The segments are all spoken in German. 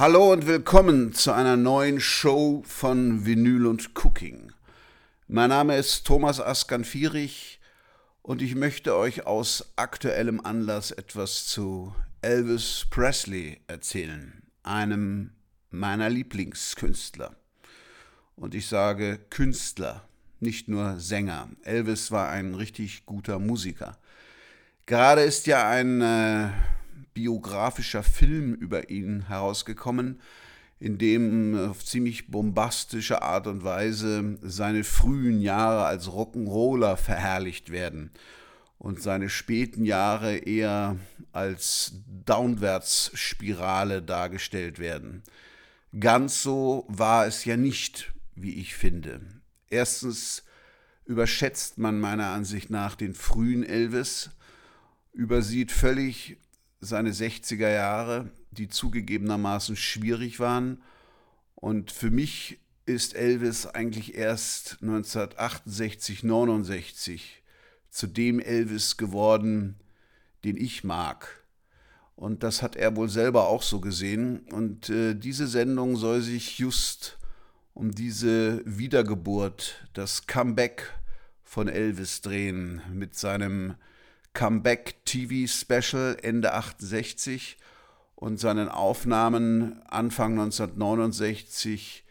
Hallo und willkommen zu einer neuen Show von Vinyl und Cooking. Mein Name ist Thomas Askan-Fierich und ich möchte euch aus aktuellem Anlass etwas zu Elvis Presley erzählen, einem meiner Lieblingskünstler. Und ich sage Künstler, nicht nur Sänger. Elvis war ein richtig guter Musiker. Gerade ist ja ein äh, biografischer Film über ihn herausgekommen, in dem auf ziemlich bombastische Art und Weise seine frühen Jahre als Rock'n'Roller verherrlicht werden und seine späten Jahre eher als Downwärtsspirale dargestellt werden. Ganz so war es ja nicht, wie ich finde. Erstens überschätzt man meiner Ansicht nach den frühen Elvis, übersieht völlig seine 60er Jahre, die zugegebenermaßen schwierig waren. Und für mich ist Elvis eigentlich erst 1968, 69 zu dem Elvis geworden, den ich mag. Und das hat er wohl selber auch so gesehen. Und äh, diese Sendung soll sich just um diese Wiedergeburt, das Comeback von Elvis drehen mit seinem Comeback TV Special Ende 68 und seinen Aufnahmen Anfang 1969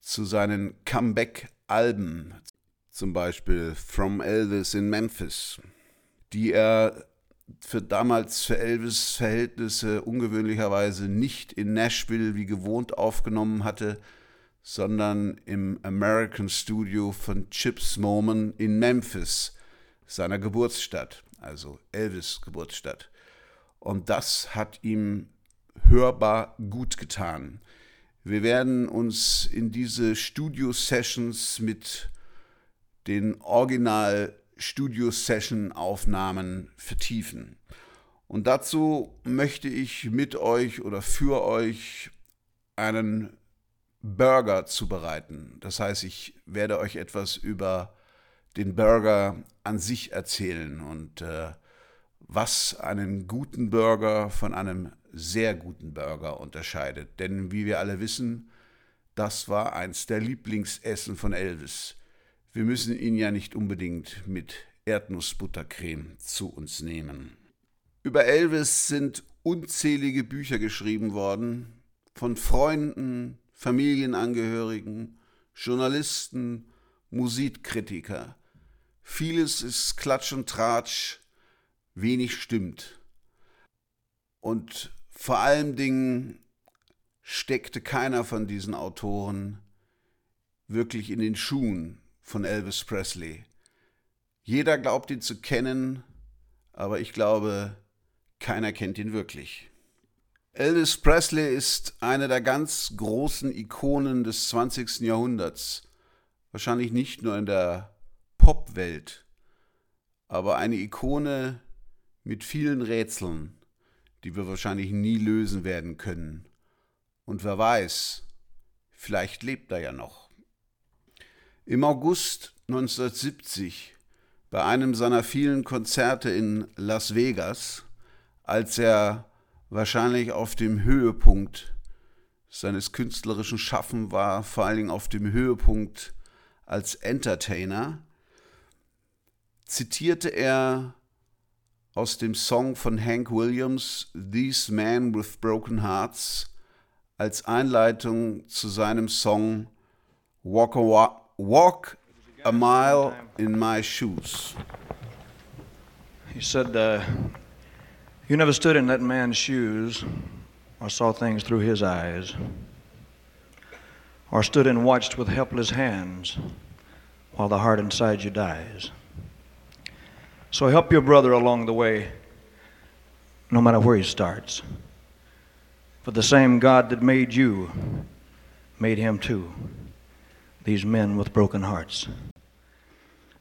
zu seinen Comeback-Alben, zum Beispiel From Elvis in Memphis, die er für damals für Elvis Verhältnisse ungewöhnlicherweise nicht in Nashville wie gewohnt aufgenommen hatte, sondern im American Studio von Chips Moman in Memphis, seiner Geburtsstadt also Elvis Geburtsstadt. Und das hat ihm hörbar gut getan. Wir werden uns in diese Studio-Sessions mit den Original-Studio-Session-Aufnahmen vertiefen. Und dazu möchte ich mit euch oder für euch einen Burger zubereiten. Das heißt, ich werde euch etwas über den Burger an sich erzählen und äh, was einen guten Burger von einem sehr guten Burger unterscheidet. Denn wie wir alle wissen, das war eins der Lieblingsessen von Elvis. Wir müssen ihn ja nicht unbedingt mit Erdnussbuttercreme zu uns nehmen. Über Elvis sind unzählige Bücher geschrieben worden, von Freunden, Familienangehörigen, Journalisten, Musikkritiker. Vieles ist Klatsch und Tratsch, wenig stimmt. Und vor allen Dingen steckte keiner von diesen Autoren wirklich in den Schuhen von Elvis Presley. Jeder glaubt ihn zu kennen, aber ich glaube, keiner kennt ihn wirklich. Elvis Presley ist eine der ganz großen Ikonen des 20. Jahrhunderts. Wahrscheinlich nicht nur in der Popwelt, aber eine Ikone mit vielen Rätseln, die wir wahrscheinlich nie lösen werden können. Und wer weiß, vielleicht lebt er ja noch. Im August 1970, bei einem seiner vielen Konzerte in Las Vegas, als er wahrscheinlich auf dem Höhepunkt seines künstlerischen Schaffens war, vor allen Dingen auf dem Höhepunkt als Entertainer, zitierte er aus dem Song von Hank Williams These Men with Broken Hearts als Einleitung zu seinem Song Walk a, Walk a Mile in My Shoes. He said, uh, You never stood in that man's shoes or saw things through his eyes or stood and watched with helpless hands while the heart inside you dies. So help your brother along the way, no matter where he starts. For the same God that made you made him too. These men with broken hearts.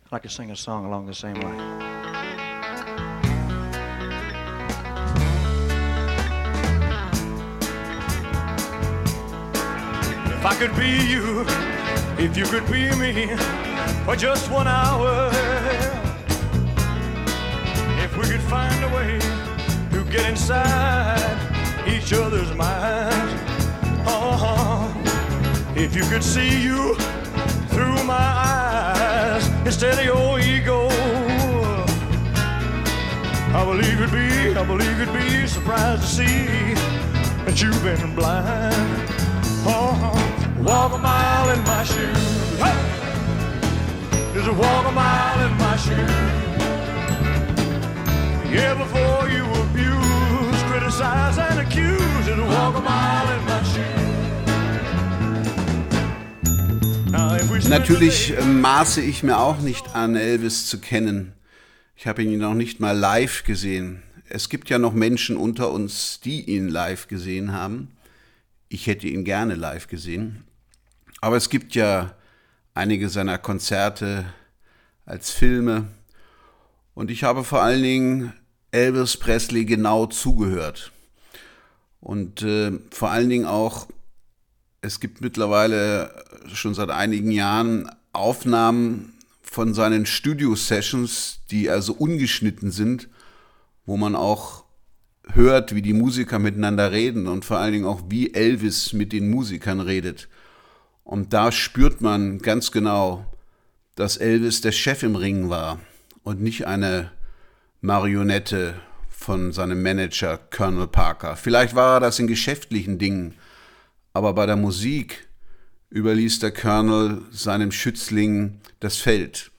I'd like to sing a song along the same line. If I could be you, if you could be me for just one hour we could find a way to get inside each other's minds. Uh-huh. If you could see you through my eyes instead of your ego, I believe it'd be, I believe it'd be surprised to see that you've been blind. Oh, walk a mile in my shoes. Hey! Just walk a mile in my shoes. Yeah, before you abuse, criticize, and accuse, just walk a mile in my shoes. Natürlich maße ich mir auch nicht an, Elvis zu kennen. Ich habe ihn noch nicht mal live gesehen. Es gibt ja noch Menschen unter uns, die ihn live gesehen haben. Ich hätte ihn gerne live gesehen. Aber es gibt ja einige seiner Konzerte als Filme. Und ich habe vor allen Dingen Elvis Presley genau zugehört. Und äh, vor allen Dingen auch es gibt mittlerweile schon seit einigen Jahren Aufnahmen von seinen Studio-Sessions, die also ungeschnitten sind, wo man auch hört, wie die Musiker miteinander reden und vor allen Dingen auch, wie Elvis mit den Musikern redet. Und da spürt man ganz genau, dass Elvis der Chef im Ring war und nicht eine Marionette von seinem Manager Colonel Parker. Vielleicht war er das in geschäftlichen Dingen, aber bei der Musik überließ der Colonel seinem Schützling das Feld.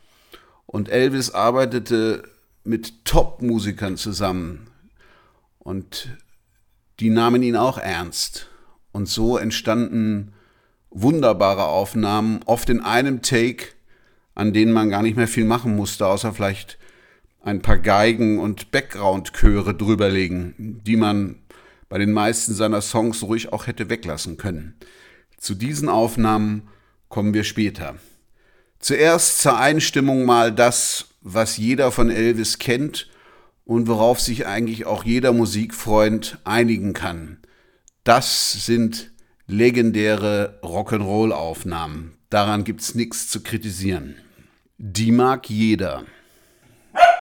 Und Elvis arbeitete mit Top-Musikern zusammen und die nahmen ihn auch ernst. Und so entstanden wunderbare Aufnahmen, oft in einem Take, an denen man gar nicht mehr viel machen musste, außer vielleicht ein paar Geigen und Background-Chöre drüberlegen, die man bei den meisten seiner Songs ruhig auch hätte weglassen können. Zu diesen Aufnahmen kommen wir später. Zuerst zur Einstimmung mal das, was jeder von Elvis kennt und worauf sich eigentlich auch jeder Musikfreund einigen kann. Das sind legendäre Rock'n'Roll-Aufnahmen. Daran gibt's nichts zu kritisieren. Die mag jeder.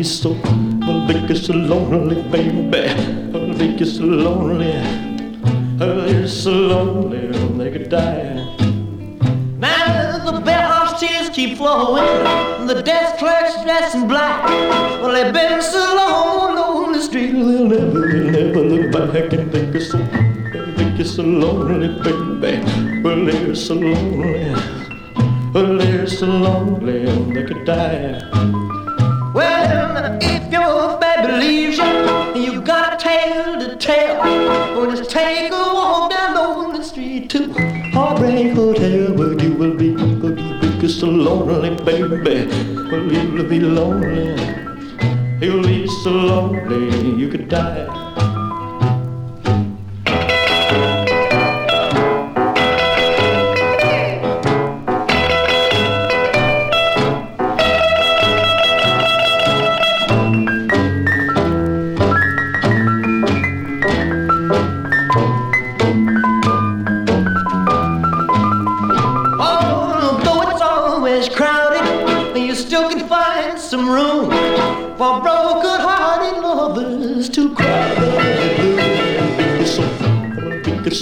Be so, well, make you so lonely, baby. Well, make you so lonely. Oh, you're so lonely, they could die. Now the bellhop's tears keep flowing, the desk clerk's dressed in black. Well, they've been so long on the street, they'll never, they'll never look back and think you're so, think you're so lonely, baby. Well, they're so lonely, well, they're so lonely, they could die. Well, if your baby leaves you, you got a tale to tell. Well, just take a walk down the street to Heartbreak Hotel, where you will be, you be so lonely, baby. Well, you'll be lonely. You'll be so lonely, you could die.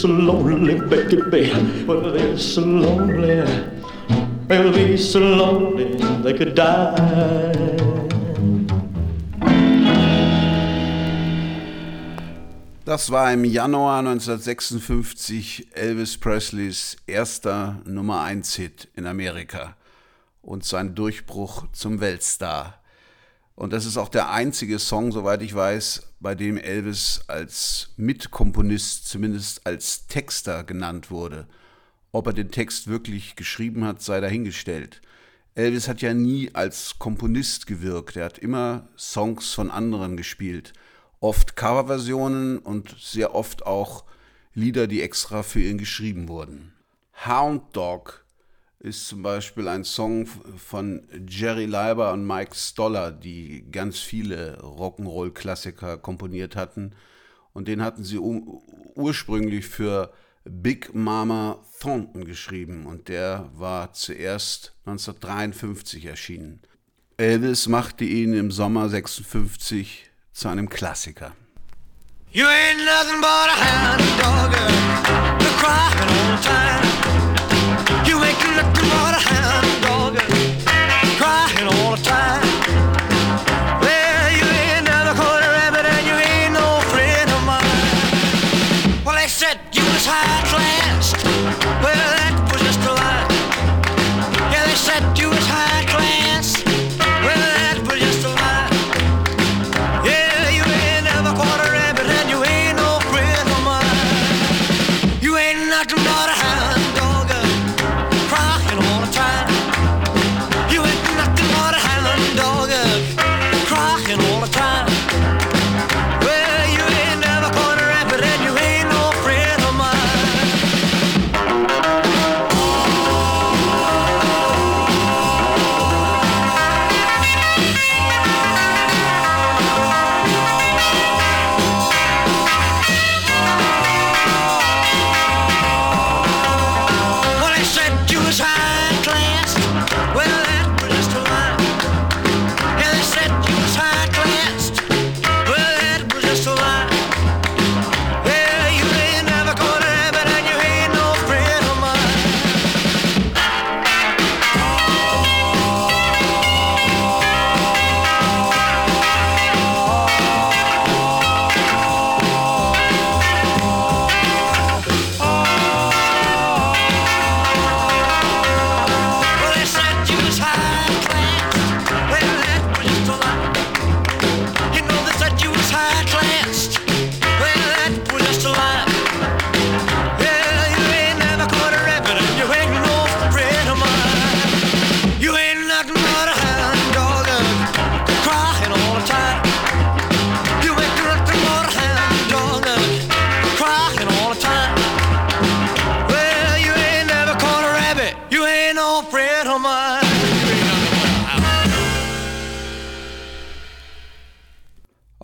So lonely, baby. Well, they're so lonely. They'll be so lonely they could die. Das war im Januar 1956 Elvis Presleys erster Nummer 1 Hit in Amerika und sein Durchbruch zum Weltstar. Und das ist auch der einzige Song, soweit ich weiß, bei dem Elvis als Mitkomponist, zumindest als Texter genannt wurde. Ob er den Text wirklich geschrieben hat, sei dahingestellt. Elvis hat ja nie als Komponist gewirkt, er hat immer Songs von anderen gespielt oft Coverversionen und sehr oft auch Lieder, die extra für ihn geschrieben wurden. Hound Dog ist zum Beispiel ein Song von Jerry Leiber und Mike Stoller, die ganz viele Rock'n'Roll-Klassiker komponiert hatten. Und den hatten sie ursprünglich für Big Mama Thornton geschrieben und der war zuerst 1953 erschienen. Elvis machte ihn im Sommer 56 zu einem Klassiker. You ain't nothing but a hound dog, crying all the time. You ain't nothing but a hound dog, crying all the time.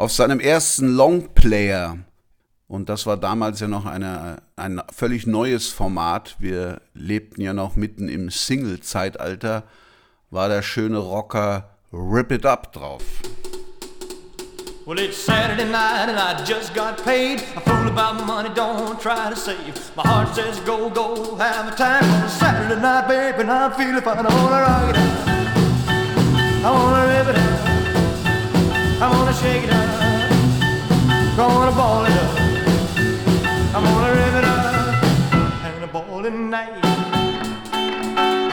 Auf seinem ersten Longplayer, und das war damals ja noch eine, ein völlig neues Format, wir lebten ja noch mitten im Single-Zeitalter, war der schöne Rocker Rip It Up drauf. Well, it's Saturday night and I just got paid. I fool about money, don't try to save. My heart says go, go, have a time. It's Saturday night, baby, and I'm feeling fine. I wanna rock it out. I wanna rip it out. I'm gonna shake it up, gonna ball it up. I'm gonna rip it up and a ball tonight.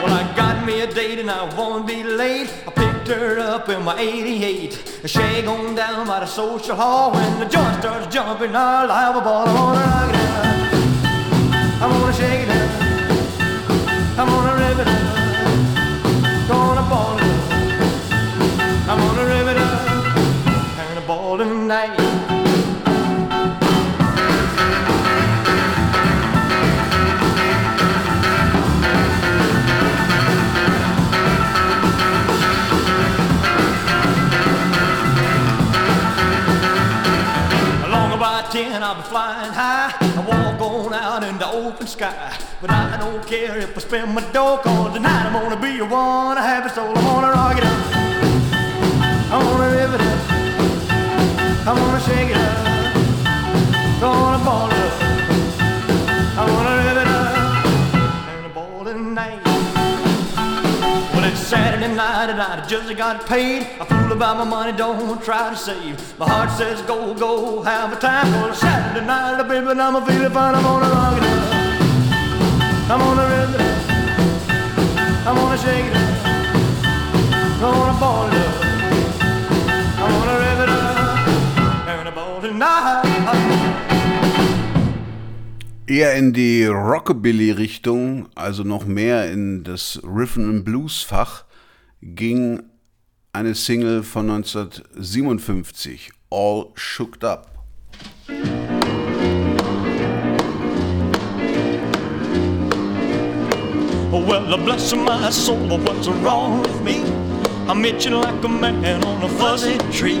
Well, I got me a date and I won't be late. I picked her up in my 88. She on down by the social hall when the joint starts jumping. I'll have a ball. I'm gonna rock it up. I'm gonna shake it up. I'm gonna rip it up. Gonna ball it up. I'm gonna rip it up about ten, I'll be flying high. I walk on out in the open sky. But I don't care if I spend my dough, cause tonight I'm gonna be a one. I have it, so I'm gonna rock it up. I'm gonna live it up. I wanna shake it up, gonna ball it up. I wanna it up a ball tonight. Well, it's Saturday night and I just got paid. I fool about my money, don't try to save. My heart says go, go, have a time. Well, it's Saturday night, baby, and I'm feeling fine. I'm gonna rock it up. I'm gonna rip it up. I'm gonna shake it up. Gonna ball it up. I'm gonna rip it up. Eher in die Rockabilly-Richtung, also noch mehr in das Rhythm and Blues-Fach, ging eine Single von 1957, All Shooked Up. Lord bless my soul, what's wrong with me? I'm itching like a man on a fuzzy tree.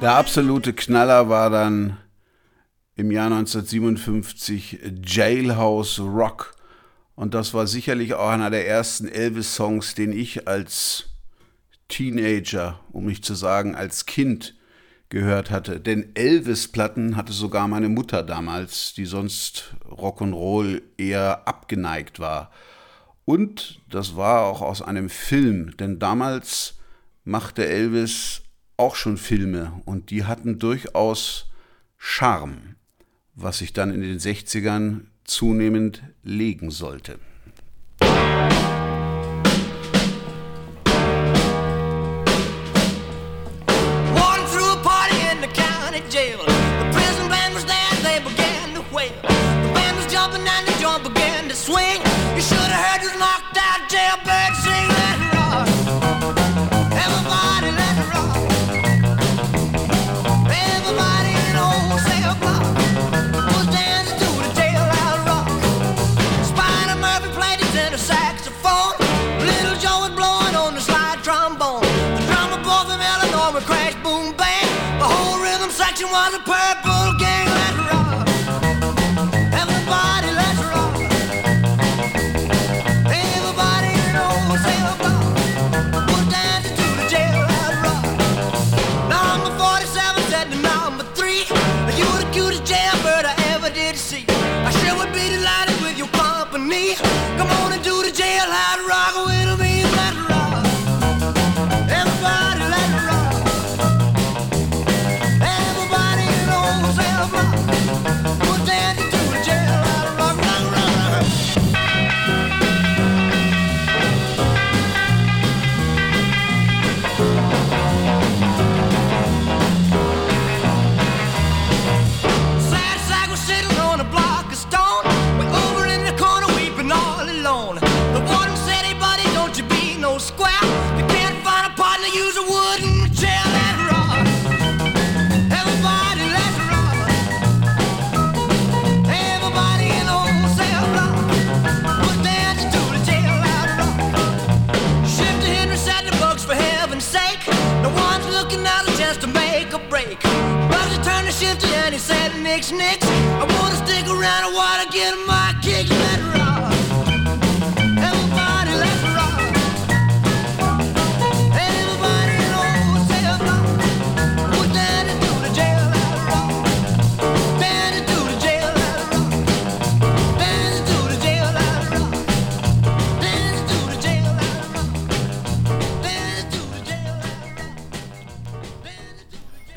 Der absolute Knaller war dann im Jahr 1957 Jailhouse Rock. Und das war sicherlich auch einer der ersten Elvis-Songs, den ich als Teenager, um nicht zu sagen als Kind, gehört hatte. Denn Elvis-Platten hatte sogar meine Mutter damals, die sonst Rock'n'Roll eher abgeneigt war. Und das war auch aus einem Film, denn damals machte Elvis auch schon Filme und die hatten durchaus Charme, was sich dann in den 60ern zunehmend legen sollte. Walking through a party in the county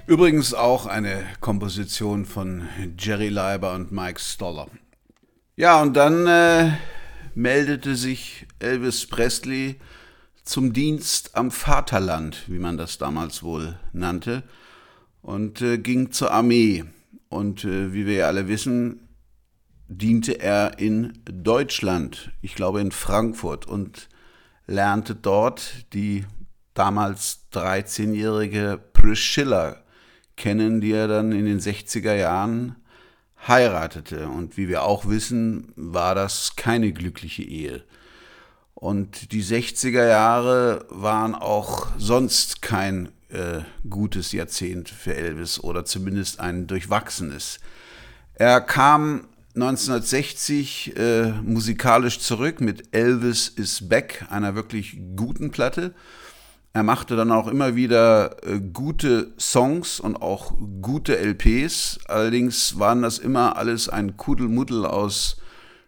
Übrigens auch eine Komposition von Jerry Leiber und Mike Stoller. Ja, und dann äh, meldete sich Elvis Presley zum Dienst am Vaterland, wie man das damals wohl nannte, und äh, ging zur Armee. Und äh, wie wir ja alle wissen, diente er in Deutschland, ich glaube in Frankfurt, und lernte dort die damals 13-jährige Priscilla kennen, die er dann in den 60er Jahren heiratete. Und wie wir auch wissen, war das keine glückliche Ehe. Und die 60er Jahre waren auch sonst kein äh, gutes Jahrzehnt für Elvis oder zumindest ein durchwachsenes. Er kam 1960 äh, musikalisch zurück mit Elvis is Back, einer wirklich guten Platte. Er machte dann auch immer wieder äh, gute Songs und auch gute LPs. Allerdings waren das immer alles ein Kuddelmuddel aus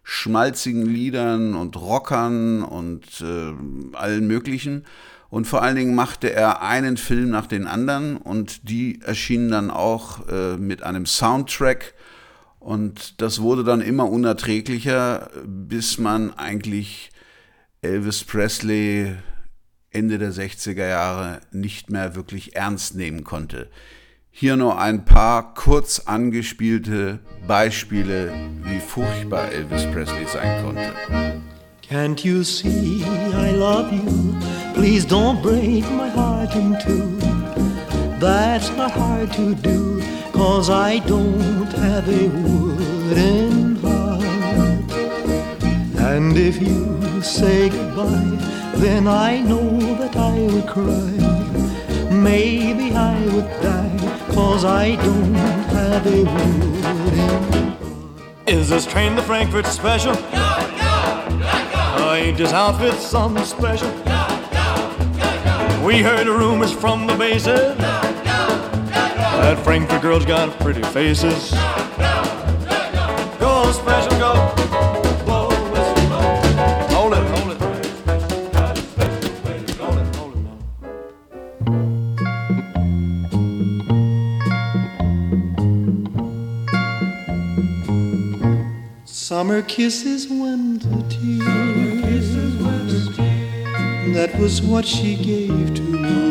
schmalzigen Liedern und Rockern und äh, allen möglichen. Und vor allen Dingen machte er einen Film nach den anderen und die erschienen dann auch äh, mit einem Soundtrack. Und das wurde dann immer unerträglicher, bis man eigentlich Elvis Presley Ende der 60er Jahre nicht mehr wirklich ernst nehmen konnte. Hier nur ein paar kurz angespielte Beispiele, wie furchtbar Elvis Presley sein konnte. Can't you see I love you? Please don't break my heart in two. That's not hard to do, cause I don't have a wooden heart. And if you say goodbye, then I know that I would cry. Maybe I would die, cause I don't have a wooden Is this train the Frankfurt special? I ain't this outfit something special? We heard the rumors from the bases that Frankfurt girls got pretty faces. Go special, Summer kisses, winter tears that was what she gave to me.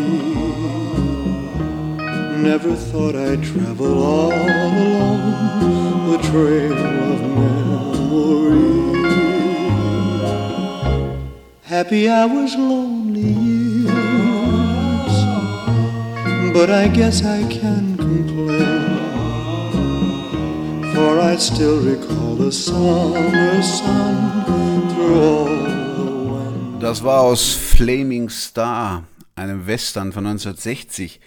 Never thought I'd travel all along the trail of memory. Happy was lonely years, but I guess I can complain. For I still recall Das war aus Flaming Star, einem Western von 1960.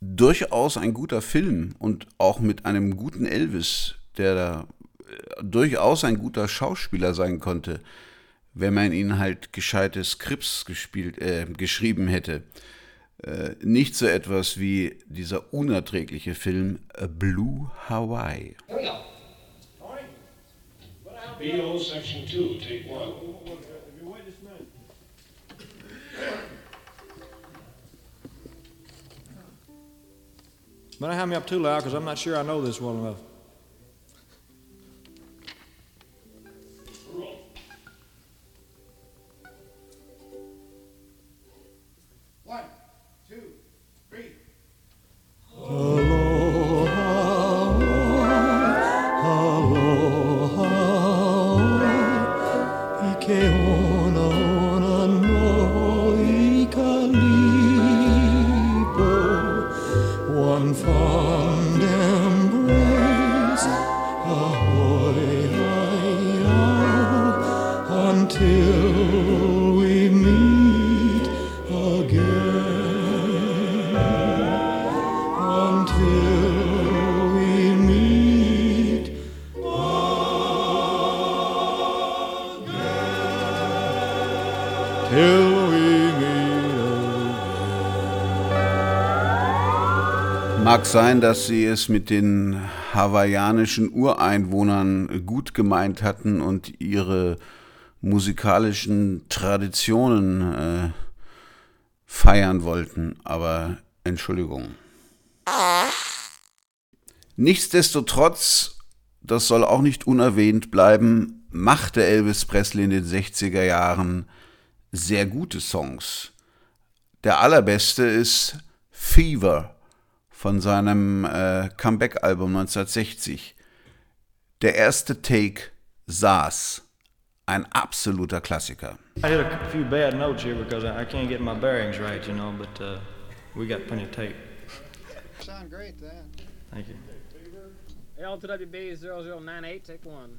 Durchaus ein guter Film und auch mit einem guten Elvis, der da äh, durchaus ein guter Schauspieler sein konnte, wenn man ihn halt gescheite Skripts gespielt, äh, geschrieben hätte. Äh, nicht so etwas wie dieser unerträgliche Film Blue Hawaii. BO Section 2, Take 1. But I have me up too loud because I'm not sure I know this well enough. One, two, three. Aloha, one Mag sein, dass sie es mit den hawaiianischen Ureinwohnern gut gemeint hatten und ihre musikalischen Traditionen äh, feiern wollten, aber Entschuldigung. Nichtsdestotrotz, das soll auch nicht unerwähnt bleiben, machte Elvis Presley in den 60er Jahren sehr gute Songs. Der allerbeste ist Fever von seinem äh, Comeback-Album 1960. Der erste Take saß. Ein absoluter Klassiker. I hit a few bad notes here because I can't get my bearings right, you know, but uh, we got plenty of tape. Sound great then. Thank you. L2WB 0098, take one.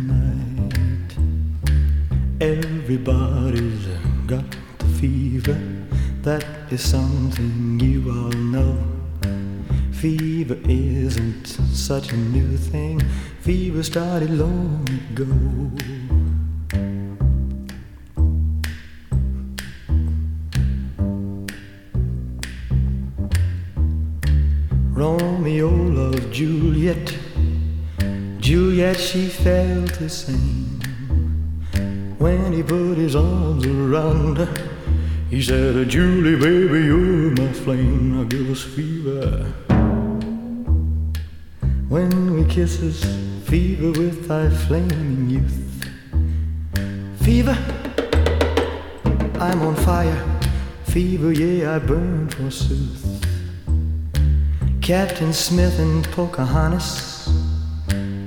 Everybody's got the fever, that is something you all know. Fever isn't such a new thing, fever started long ago. Romeo loved Juliet. Juliet, she felt the same. When he put his arms around her, he said, Julie, baby, you're my flame. Now give us fever. When we kisses, fever with thy flaming youth. Fever, I'm on fire. Fever, yeah, I burn forsooth. Captain Smith and Pocahontas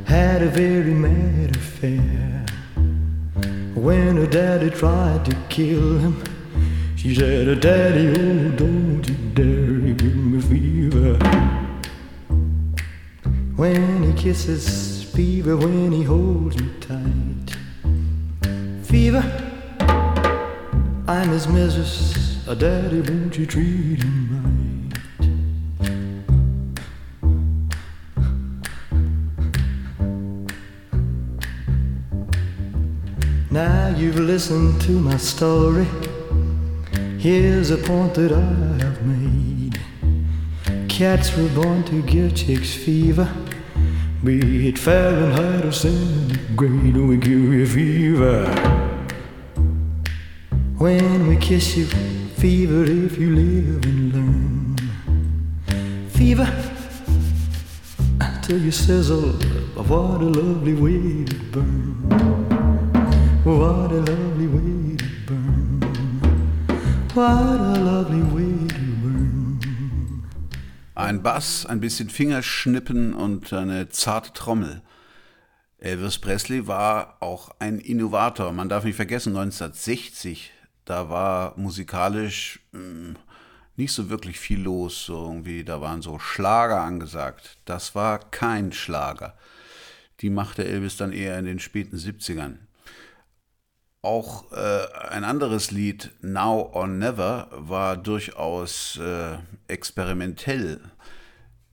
had a very mad affair. When her daddy tried to kill him, she said, Daddy, oh, don't you dare give me fever. When he kisses, fever, when he holds me tight. Fever, I'm his mistress. missus. Daddy, won't you treat him you've listened to my story. Here's a point that I have made. Cats were born to give chicks fever. Be it Fahrenheit or centigrade, we give you fever. When we kiss you, fever if you live and learn. Fever till you sizzle. Of what a lovely way to burn. What a lovely way to burn. What a lovely way to burn. Ein Bass, ein bisschen Fingerschnippen und eine zarte Trommel. Elvis Presley war auch ein Innovator. Man darf nicht vergessen, 1960, da war musikalisch mh, nicht so wirklich viel los. Irgendwie, da waren so Schlager angesagt. Das war kein Schlager. Die machte Elvis dann eher in den späten 70ern. Auch äh, ein anderes Lied, Now or Never, war durchaus äh, experimentell.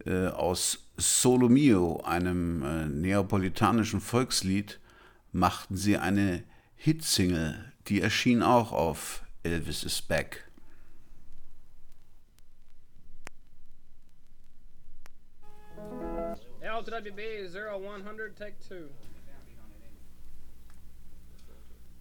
Äh, aus Solo Mio, einem äh, neapolitanischen Volkslied, machten sie eine Hitsingle, die erschien auch auf Elvis is Back. L to WB 0100, take two.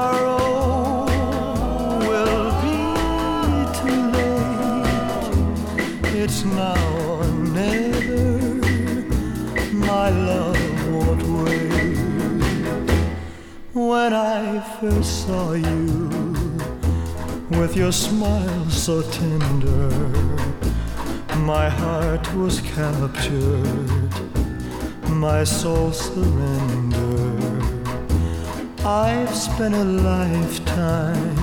Tomorrow will be too late. It's now or never. My love. When I first saw you, with your smile so tender, my heart was captured, my soul surrendered. I've spent a lifetime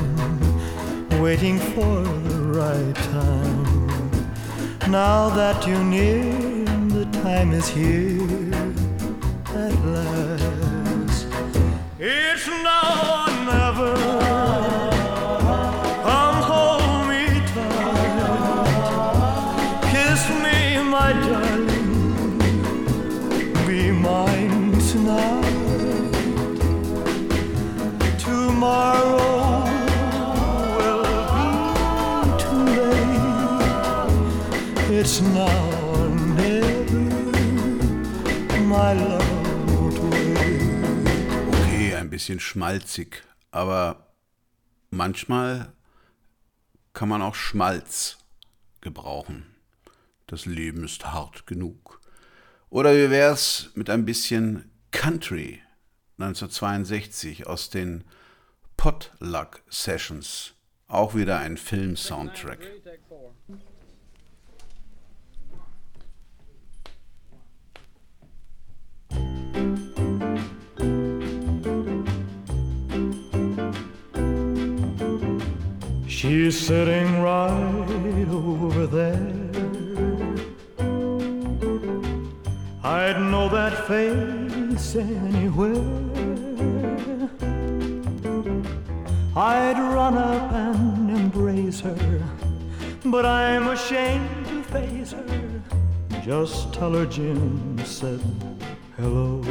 waiting for the right time. Now that you're near, the time is here at last. Bisschen schmalzig, aber manchmal kann man auch Schmalz gebrauchen. Das Leben ist hart genug. Oder wie wär's mit ein bisschen Country 1962 aus den Potluck Sessions? Auch wieder ein Film-Soundtrack. She's sitting right over there. I'd know that face anywhere. I'd run up and embrace her, but I'm ashamed to face her. Just tell her Jim said hello.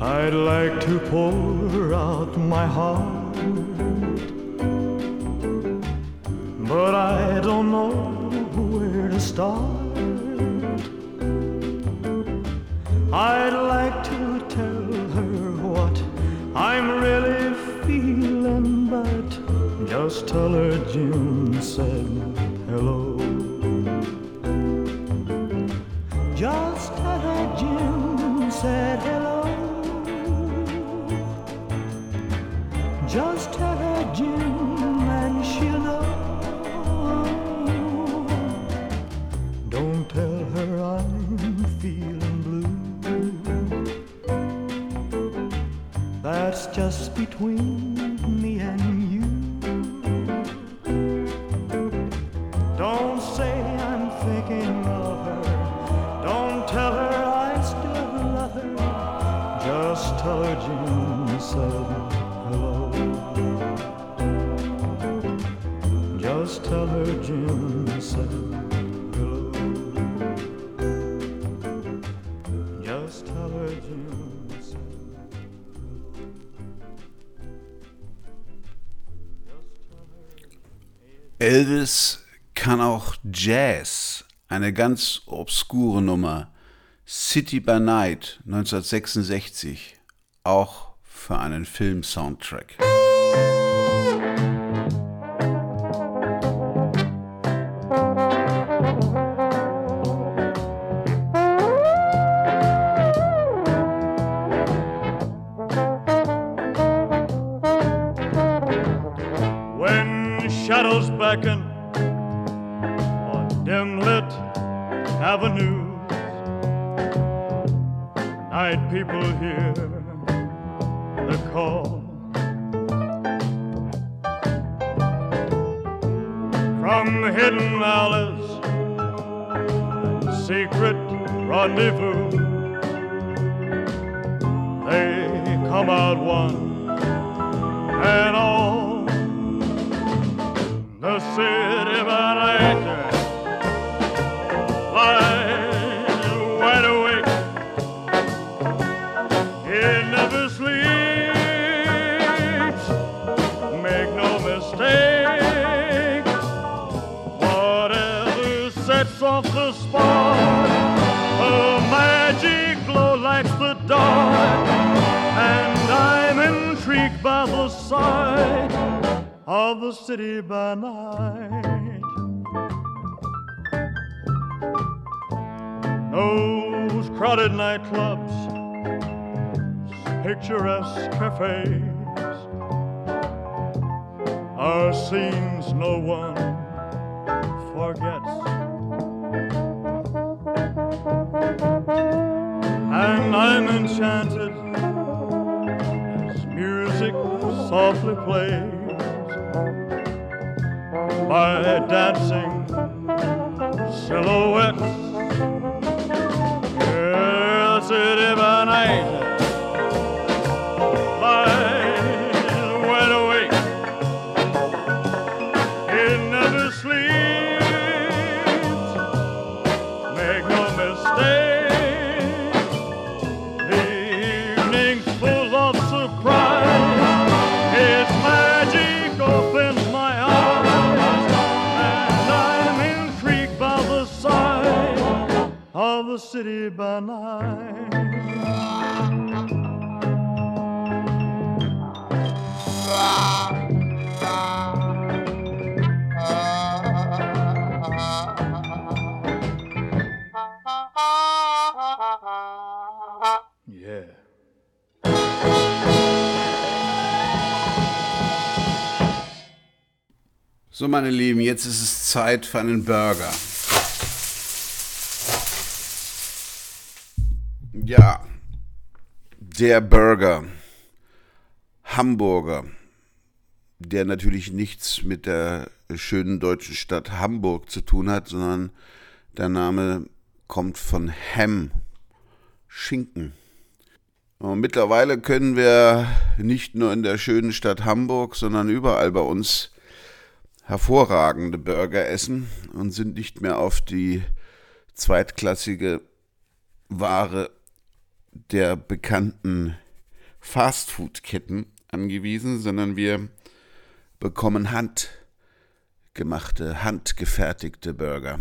I'd like to pour out my heart, but I don't know where to start. I'd like to tell her what I'm really feeling, but just tell her Jim said hello. Just tell her Jim said hello. Just tell her Jim and she'll know. Don't tell her I'm feeling blue. That's just between Elvis kann auch Jazz, eine ganz obskure Nummer. City by Night 1966, auch für einen Film-Soundtrack. shadows beckon avenues. Night people hear the call from the hidden alleys and secret rendezvous. They come out one and all the city by night of the city by night. Those crowded nightclubs, picturesque cafes, are scenes no one forgets. And I'm enchanted as music softly plays by dancing silhouettes. Night. Yeah. So, meine Lieben, jetzt ist es Zeit für einen Burger. Ja, der Burger. Hamburger. Der natürlich nichts mit der schönen deutschen Stadt Hamburg zu tun hat, sondern der Name kommt von Ham, Schinken. Und mittlerweile können wir nicht nur in der schönen Stadt Hamburg, sondern überall bei uns hervorragende Burger essen und sind nicht mehr auf die zweitklassige Ware der bekannten Fastfood-Ketten angewiesen, sondern wir bekommen handgemachte, handgefertigte Burger.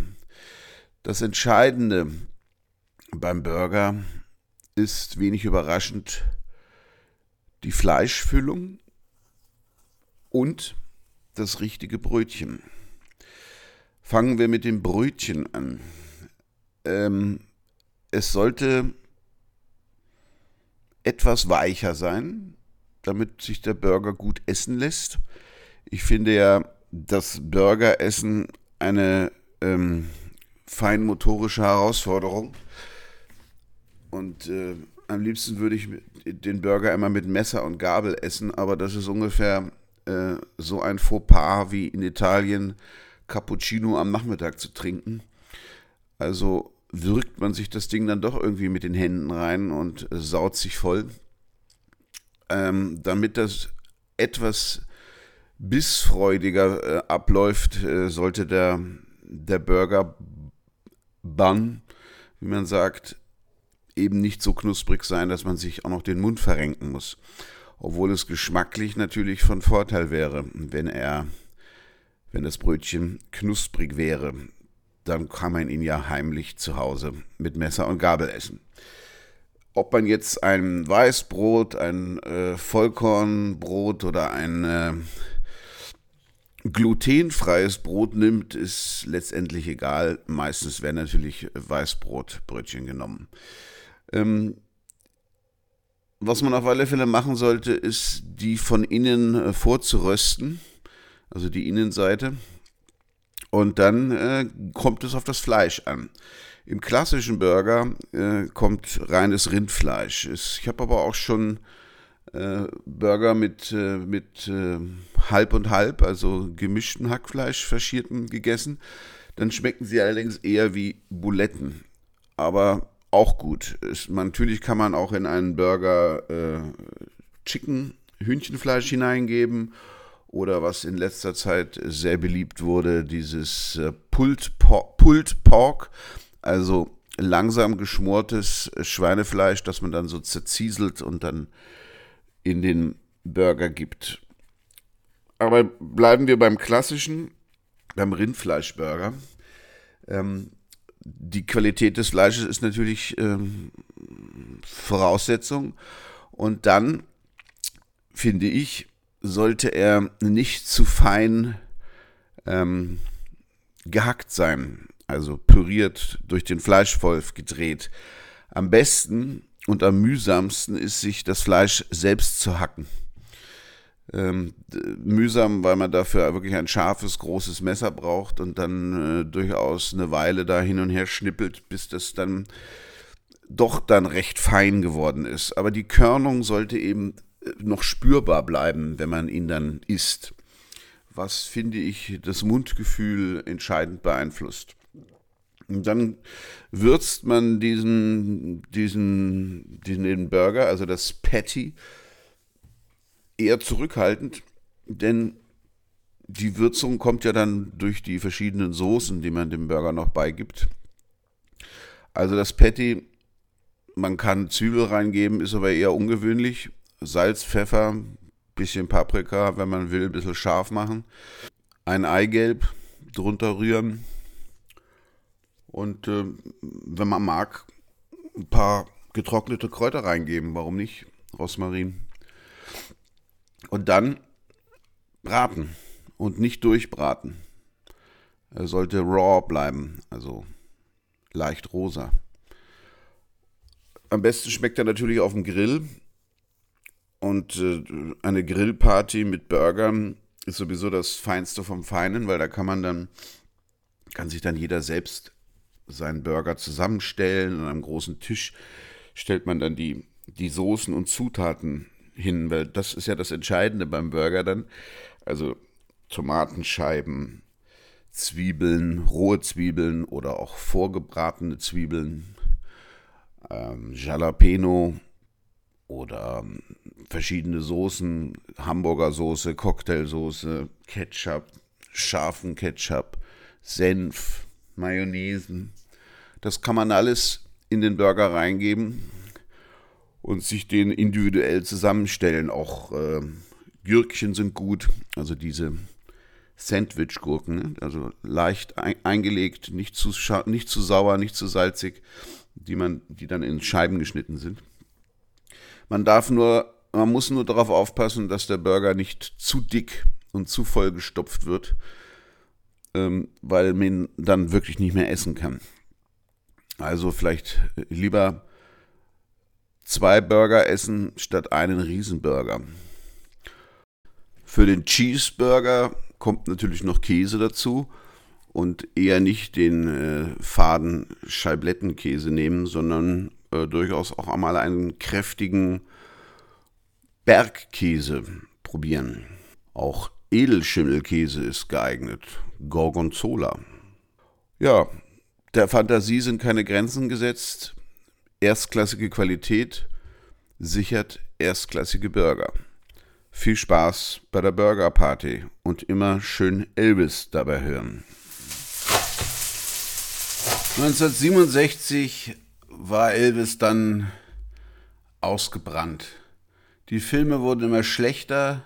Das Entscheidende beim Burger ist wenig überraschend die Fleischfüllung und das richtige Brötchen. Fangen wir mit dem Brötchen an. Ähm, es sollte etwas weicher sein, damit sich der Burger gut essen lässt. Ich finde ja, dass Burgeressen eine ähm, feinmotorische Herausforderung und äh, am liebsten würde ich den Burger immer mit Messer und Gabel essen, aber das ist ungefähr äh, so ein Fauxpas wie in Italien Cappuccino am Nachmittag zu trinken. Also wirkt man sich das Ding dann doch irgendwie mit den Händen rein und äh, saut sich voll. Ähm, damit das etwas bissfreudiger äh, abläuft, äh, sollte der, der Burger Bun, wie man sagt, eben nicht so knusprig sein, dass man sich auch noch den Mund verrenken muss. Obwohl es geschmacklich natürlich von Vorteil wäre, wenn er, wenn das Brötchen knusprig wäre. Dann kann man ihn ja heimlich zu Hause mit Messer und Gabel essen. Ob man jetzt ein Weißbrot, ein äh, Vollkornbrot oder ein äh, glutenfreies Brot nimmt, ist letztendlich egal. Meistens werden natürlich Weißbrotbrötchen genommen. Ähm, was man auf alle Fälle machen sollte, ist, die von innen äh, vorzurösten, also die Innenseite. Und dann äh, kommt es auf das Fleisch an. Im klassischen Burger äh, kommt reines Rindfleisch. Ich habe aber auch schon äh, Burger mit, äh, mit äh, halb und halb, also gemischten Hackfleisch, verschierten gegessen. Dann schmecken sie allerdings eher wie Buletten. Aber auch gut. Ist, natürlich kann man auch in einen Burger äh, Chicken, Hühnchenfleisch hineingeben oder was in letzter Zeit sehr beliebt wurde, dieses äh, Pulled, Pork, also langsam geschmortes Schweinefleisch, das man dann so zerzieselt und dann in den Burger gibt. Aber bleiben wir beim klassischen, beim Rindfleischburger. Ähm, die Qualität des Fleisches ist natürlich ähm, Voraussetzung. Und dann, finde ich, sollte er nicht zu fein ähm, gehackt sein, also püriert, durch den Fleischwolf gedreht. Am besten und am mühsamsten ist, sich das Fleisch selbst zu hacken ähm, mühsam, weil man dafür wirklich ein scharfes, großes Messer braucht und dann äh, durchaus eine Weile da hin und her schnippelt, bis das dann doch dann recht fein geworden ist. Aber die Körnung sollte eben noch spürbar bleiben, wenn man ihn dann isst. Was, finde ich, das Mundgefühl entscheidend beeinflusst. Und dann würzt man diesen, diesen, diesen Burger, also das Patty, eher zurückhaltend, denn die Würzung kommt ja dann durch die verschiedenen Soßen, die man dem Burger noch beigibt. Also das Patty, man kann Zwiebel reingeben, ist aber eher ungewöhnlich. Salz, Pfeffer, bisschen Paprika, wenn man will, ein bisschen scharf machen. Ein Eigelb drunter rühren. Und äh, wenn man mag, ein paar getrocknete Kräuter reingeben, warum nicht? Rosmarin. Und dann braten und nicht durchbraten. Er sollte raw bleiben, also leicht rosa. Am besten schmeckt er natürlich auf dem Grill. Und äh, eine Grillparty mit Burgern ist sowieso das Feinste vom Feinen, weil da kann man dann, kann sich dann jeder selbst seinen Burger zusammenstellen. An einem großen Tisch stellt man dann die, die Soßen und Zutaten hin, weil das ist ja das Entscheidende beim Burger dann. Also Tomatenscheiben, Zwiebeln, rohe Zwiebeln oder auch vorgebratene Zwiebeln, ähm, Jalapeno oder ähm, verschiedene Soßen, Hamburger Soße, Cocktailsoße, Ketchup, scharfen Ketchup, Senf, Mayonnaise. Das kann man alles in den Burger reingeben und sich den individuell zusammenstellen. Auch äh, Gürkchen sind gut, also diese Sandwich-Gurken, ne? also leicht ein, eingelegt, nicht zu, nicht zu sauer, nicht zu salzig, die, man, die dann in Scheiben geschnitten sind. Man darf nur, man muss nur darauf aufpassen, dass der Burger nicht zu dick und zu voll gestopft wird, ähm, weil man dann wirklich nicht mehr essen kann. Also vielleicht lieber zwei Burger essen statt einen Riesenburger. Für den Cheeseburger kommt natürlich noch Käse dazu und eher nicht den äh, faden Scheiblettenkäse nehmen, sondern äh, durchaus auch einmal einen kräftigen Bergkäse probieren. Auch Edelschimmelkäse ist geeignet. Gorgonzola. Ja, der Fantasie sind keine Grenzen gesetzt. Erstklassige Qualität sichert erstklassige Burger. Viel Spaß bei der Burger Party und immer schön Elvis dabei hören. 1967 war Elvis dann ausgebrannt. Die Filme wurden immer schlechter,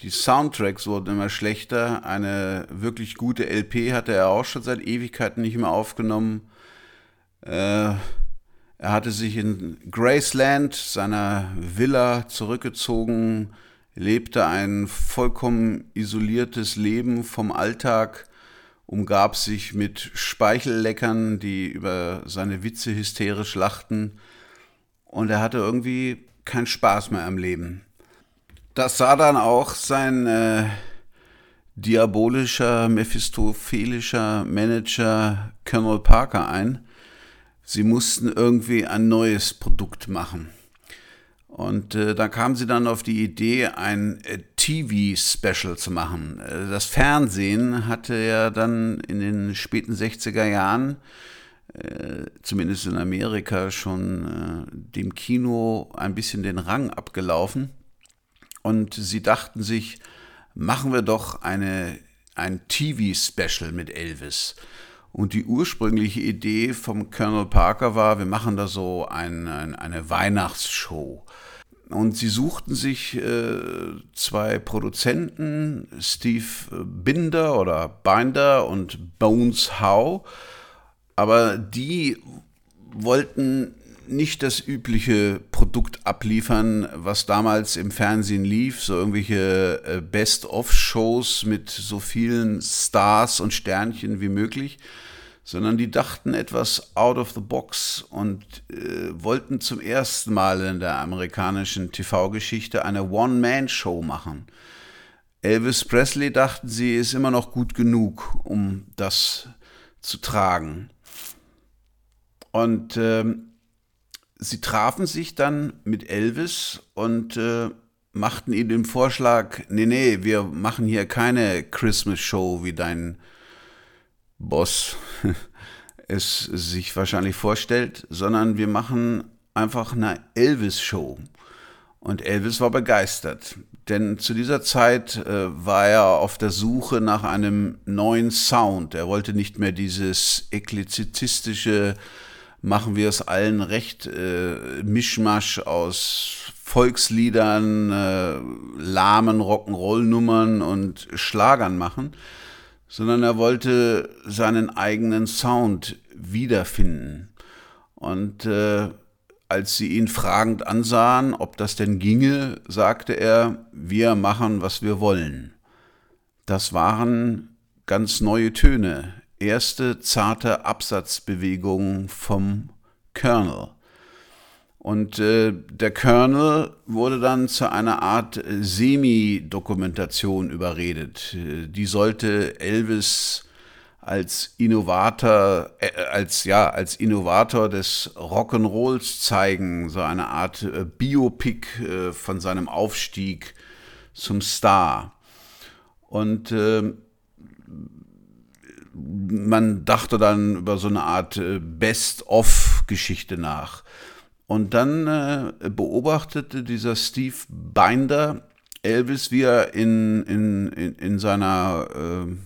die Soundtracks wurden immer schlechter. Eine wirklich gute LP hatte er auch schon seit Ewigkeiten nicht mehr aufgenommen. Äh, er hatte sich in Graceland, seiner Villa, zurückgezogen, lebte ein vollkommen isoliertes Leben vom Alltag, umgab sich mit Speichelleckern, die über seine Witze hysterisch lachten, und er hatte irgendwie keinen Spaß mehr am Leben. Das sah dann auch sein äh, diabolischer, mephistophelischer Manager Colonel Parker ein. Sie mussten irgendwie ein neues Produkt machen. Und äh, da kam sie dann auf die Idee, ein äh, TV-Special zu machen. Äh, das Fernsehen hatte ja dann in den späten 60er Jahren, äh, zumindest in Amerika, schon äh, dem Kino ein bisschen den Rang abgelaufen. Und sie dachten sich, machen wir doch eine, ein TV-Special mit Elvis. Und die ursprüngliche Idee vom Colonel Parker war, wir machen da so ein, ein, eine Weihnachtsshow. Und sie suchten sich äh, zwei Produzenten, Steve Binder oder Binder und Bones Howe, aber die wollten nicht das übliche Produkt abliefern, was damals im Fernsehen lief, so irgendwelche äh, Best-of-Shows mit so vielen Stars und Sternchen wie möglich, sondern die dachten etwas out of the box und äh, wollten zum ersten Mal in der amerikanischen TV-Geschichte eine One-Man-Show machen. Elvis Presley dachten sie, ist immer noch gut genug, um das zu tragen. Und äh, sie trafen sich dann mit Elvis und äh, machten ihm den Vorschlag, nee, nee, wir machen hier keine Christmas-Show wie dein Boss es sich wahrscheinlich vorstellt, sondern wir machen einfach eine Elvis-Show. Und Elvis war begeistert, denn zu dieser Zeit äh, war er auf der Suche nach einem neuen Sound. Er wollte nicht mehr dieses eklezitistische, machen wir es allen recht, äh, Mischmasch aus Volksliedern, äh, lahmen Rock'n'Roll-Nummern und Schlagern machen, sondern er wollte seinen eigenen Sound wiederfinden. Und äh, als sie ihn fragend ansahen, ob das denn ginge, sagte er, wir machen, was wir wollen. Das waren ganz neue Töne, erste zarte Absatzbewegungen vom Colonel. Und äh, der Colonel wurde dann zu einer Art Semi-Dokumentation überredet. Die sollte Elvis als Innovator, äh, als ja, als Innovator des Rock'n'Rolls zeigen, so eine Art äh, Biopic äh, von seinem Aufstieg zum Star. Und äh, man dachte dann über so eine Art äh, Best-of-Geschichte nach. Und dann äh, beobachtete dieser Steve Binder Elvis, wie er in, in, in, in seiner äh,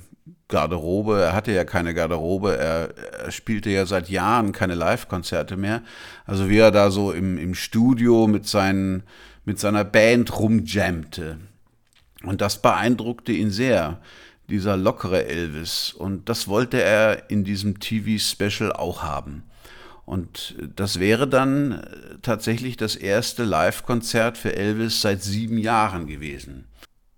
Garderobe, er hatte ja keine Garderobe, er, er spielte ja seit Jahren keine Live-Konzerte mehr. Also wie er da so im, im Studio mit, seinen, mit seiner Band rumjammte. Und das beeindruckte ihn sehr, dieser lockere Elvis. Und das wollte er in diesem TV-Special auch haben. Und das wäre dann äh, tatsächlich das erste Live-Konzert für Elvis seit sieben Jahren gewesen.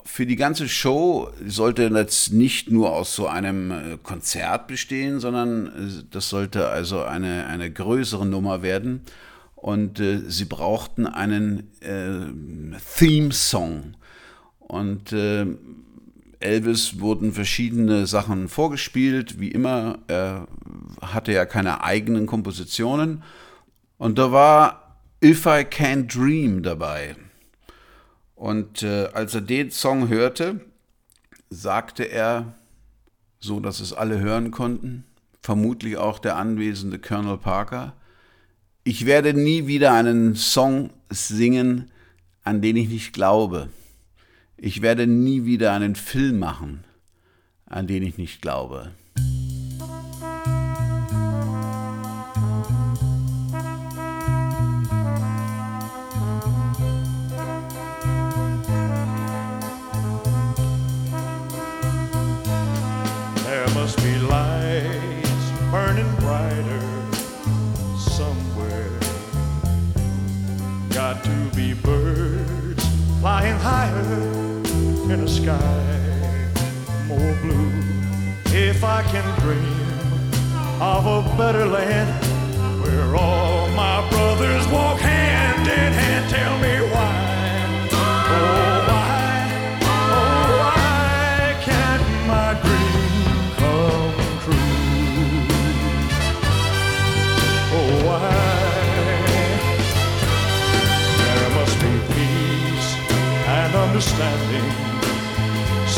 Für die ganze Show sollte das nicht nur aus so einem äh, Konzert bestehen, sondern äh, das sollte also eine, eine größere Nummer werden. Und äh, sie brauchten einen äh, Theme-Song. Und äh, Elvis wurden verschiedene Sachen vorgespielt, wie immer. Er hatte ja keine eigenen Kompositionen. Und da war If I Can't Dream dabei. Und äh, als er den Song hörte, sagte er, so dass es alle hören konnten, vermutlich auch der anwesende Colonel Parker, ich werde nie wieder einen Song singen, an den ich nicht glaube. Ich werde nie wieder einen Film machen, an den ich nicht glaube. Flying higher in a sky more blue. If I can dream of a better land where all my brothers walk hand in hand, tell me why. Oh, why, oh, why can't my dream come true? Oh, why? There must be peace and understanding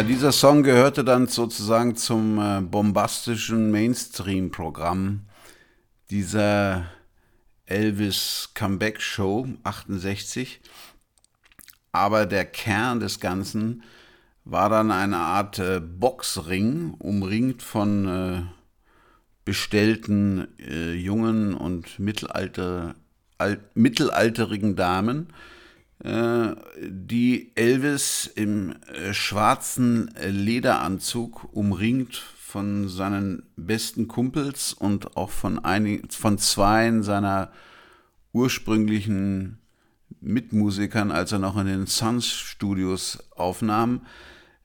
Ja, dieser Song gehörte dann sozusagen zum äh, bombastischen Mainstream-Programm dieser Elvis Comeback Show 68. Aber der Kern des Ganzen war dann eine Art äh, Boxring, umringt von äh, bestellten äh, jungen und Mittelalter, al mittelalterigen Damen, äh, die Elvis im äh, schwarzen Lederanzug umringt von seinen besten Kumpels und auch von, einigen, von zweien seiner ursprünglichen Mitmusikern, als er noch in den Suns Studios aufnahm.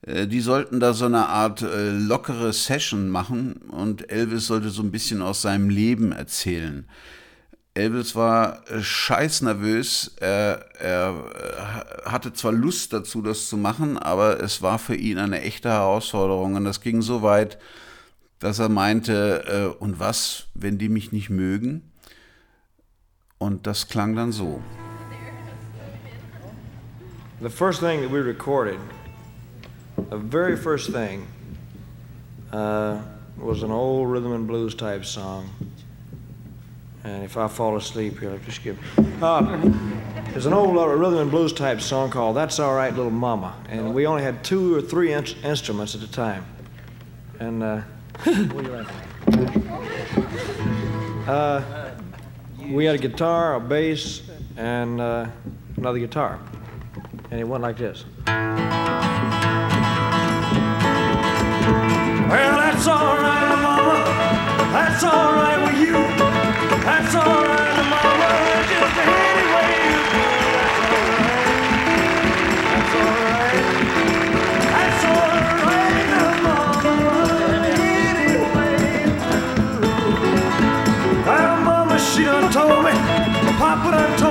Äh, Die sollten da so eine Art äh, lockere Session machen und Elvis sollte so ein bisschen aus seinem Leben erzählen. Elvis war äh, scheißnervös. Er, er äh, hatte zwar Lust dazu, das zu machen, aber es war für ihn eine echte Herausforderung. Und das ging so weit, dass er meinte, äh, und was, wenn die mich nicht mögen? Und das klang dann so. The first thing that we recorded, the very first thing, uh, was an old rhythm and blues type song. And if I fall asleep here, just give. Uh, there's an old uh, rhythm and blues type song called "That's All Right, Little Mama," and we only had two or three in- instruments at a time. And uh, uh, we had a guitar, a bass, and uh, another guitar, and it went like this. Well, that's all right, Mama. That's all right with you. Papa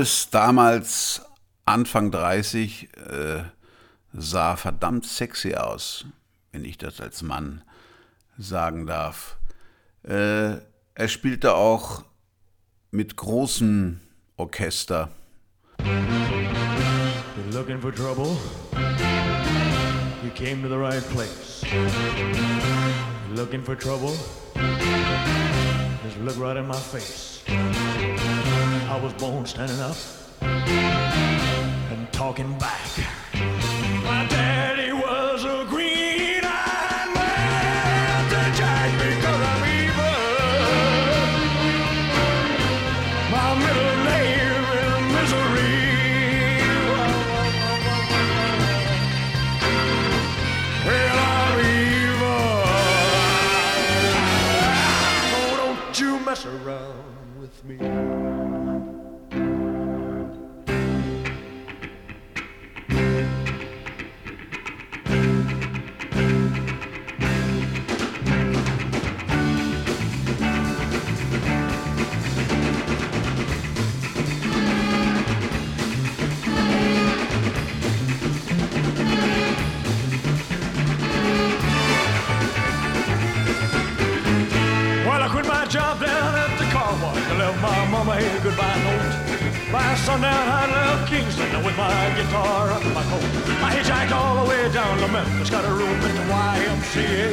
Elvis, damals Anfang 30, äh, sah verdammt sexy aus, wenn ich das als Mann sagen darf. Äh, er spielte auch mit großem Orchester. You're looking for trouble? You came to the right place. You're looking for trouble? Just look right in my face. I was born standing up and talking back. My daddy mama a goodbye note. By sundown, I left Kingston with my guitar under my coat. I hitchhiked all the way down to Memphis, got a room at the YMCA.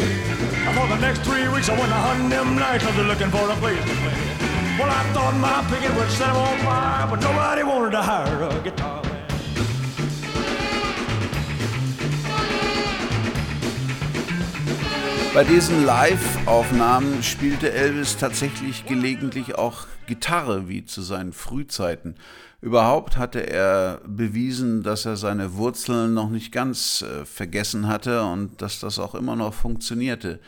And for the next three weeks, I went to hunting them nightclubs looking for a place to play. Well, I thought my picket would set 'em on fire, but nobody wanted to hire a guitar Bei diesen Live-Aufnahmen spielte Elvis tatsächlich gelegentlich auch Gitarre, wie zu seinen Frühzeiten. Überhaupt hatte er bewiesen, dass er seine Wurzeln noch nicht ganz äh, vergessen hatte und dass das auch immer noch funktionierte.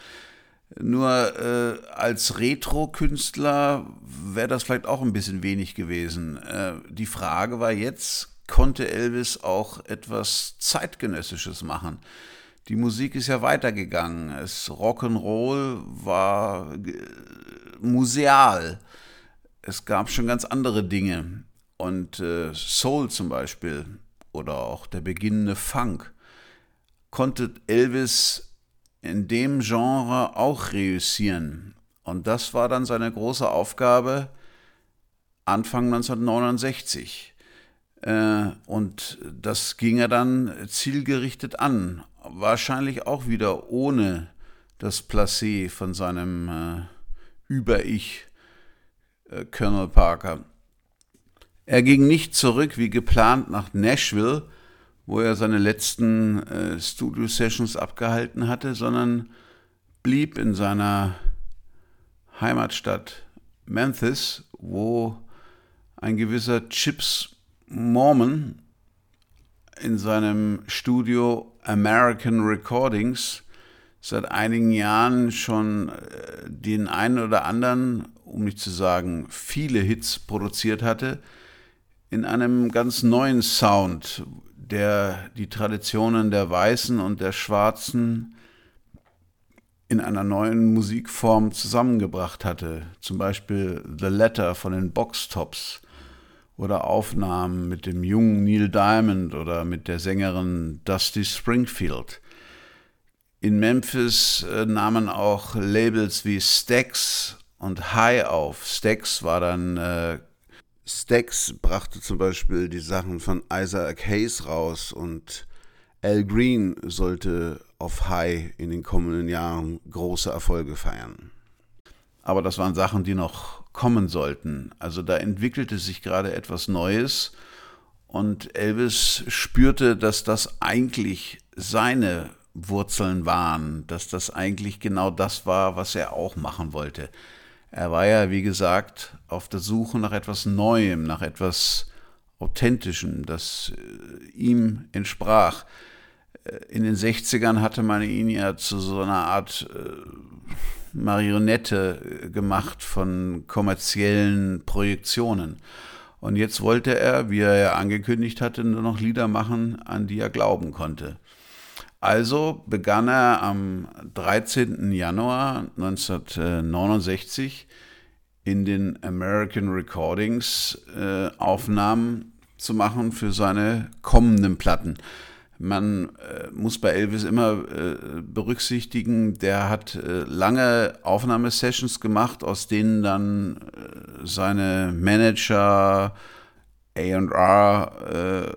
Nur äh, als Retro-Künstler wäre das vielleicht auch ein bisschen wenig gewesen. Äh, die Frage war jetzt, konnte Elvis auch etwas Zeitgenössisches machen? Die Musik ist ja weitergegangen. Es Rock'n'Roll war äh, museal. Es gab schon ganz andere Dinge. Und äh, Soul zum Beispiel oder auch der beginnende Funk konnte Elvis in dem Genre auch reüssieren. Und das war dann seine große Aufgabe Anfang 1969. Äh, und das ging er dann zielgerichtet an. Wahrscheinlich auch wieder ohne das Placé von seinem äh, Über-Ich, äh, Colonel Parker. Er ging nicht zurück wie geplant nach Nashville, wo er seine letzten äh, Studio-Sessions abgehalten hatte, sondern blieb in seiner Heimatstadt Memphis, wo ein gewisser Chips Mormon in seinem Studio American Recordings seit einigen Jahren schon äh, den einen oder anderen, um nicht zu sagen viele Hits produziert hatte, in einem ganz neuen Sound, der die Traditionen der Weißen und der Schwarzen in einer neuen Musikform zusammengebracht hatte. Zum Beispiel The Letter von den Boxtops oder Aufnahmen mit dem jungen Neil Diamond oder mit der Sängerin Dusty Springfield. In Memphis äh, nahmen auch Labels wie Stax und High auf. Stax war dann äh, Stax brachte zum Beispiel die Sachen von Isaac Hayes raus und Al Green sollte auf High in den kommenden Jahren große Erfolge feiern. Aber das waren Sachen, die noch kommen sollten. Also da entwickelte sich gerade etwas Neues und Elvis spürte, dass das eigentlich seine Wurzeln waren, dass das eigentlich genau das war, was er auch machen wollte. Er war ja, wie gesagt, auf der Suche nach etwas Neuem, nach etwas Authentischem, das äh, ihm entsprach. Äh, in den 60ern hatte man ihn ja zu so einer Art äh, Marionette gemacht von kommerziellen Projektionen. Und jetzt wollte er, wie er ja angekündigt hatte, nur noch Lieder machen, an die er glauben konnte. Also begann er am 13. Januar 1969 in den American Recordings äh, Aufnahmen zu machen für seine kommenden Platten. Man äh, muss bei Elvis immer äh, berücksichtigen, der hat äh, lange Aufnahmesessions gemacht, aus denen dann äh, seine Manager, AR, äh,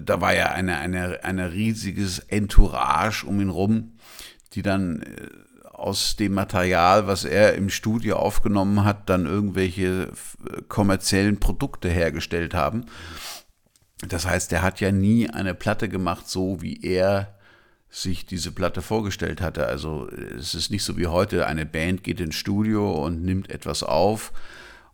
da war ja eine, eine, eine riesiges Entourage um ihn rum, die dann äh, aus dem Material, was er im Studio aufgenommen hat, dann irgendwelche kommerziellen Produkte hergestellt haben. Das heißt, er hat ja nie eine Platte gemacht, so wie er sich diese Platte vorgestellt hatte. Also es ist nicht so wie heute, eine Band geht ins Studio und nimmt etwas auf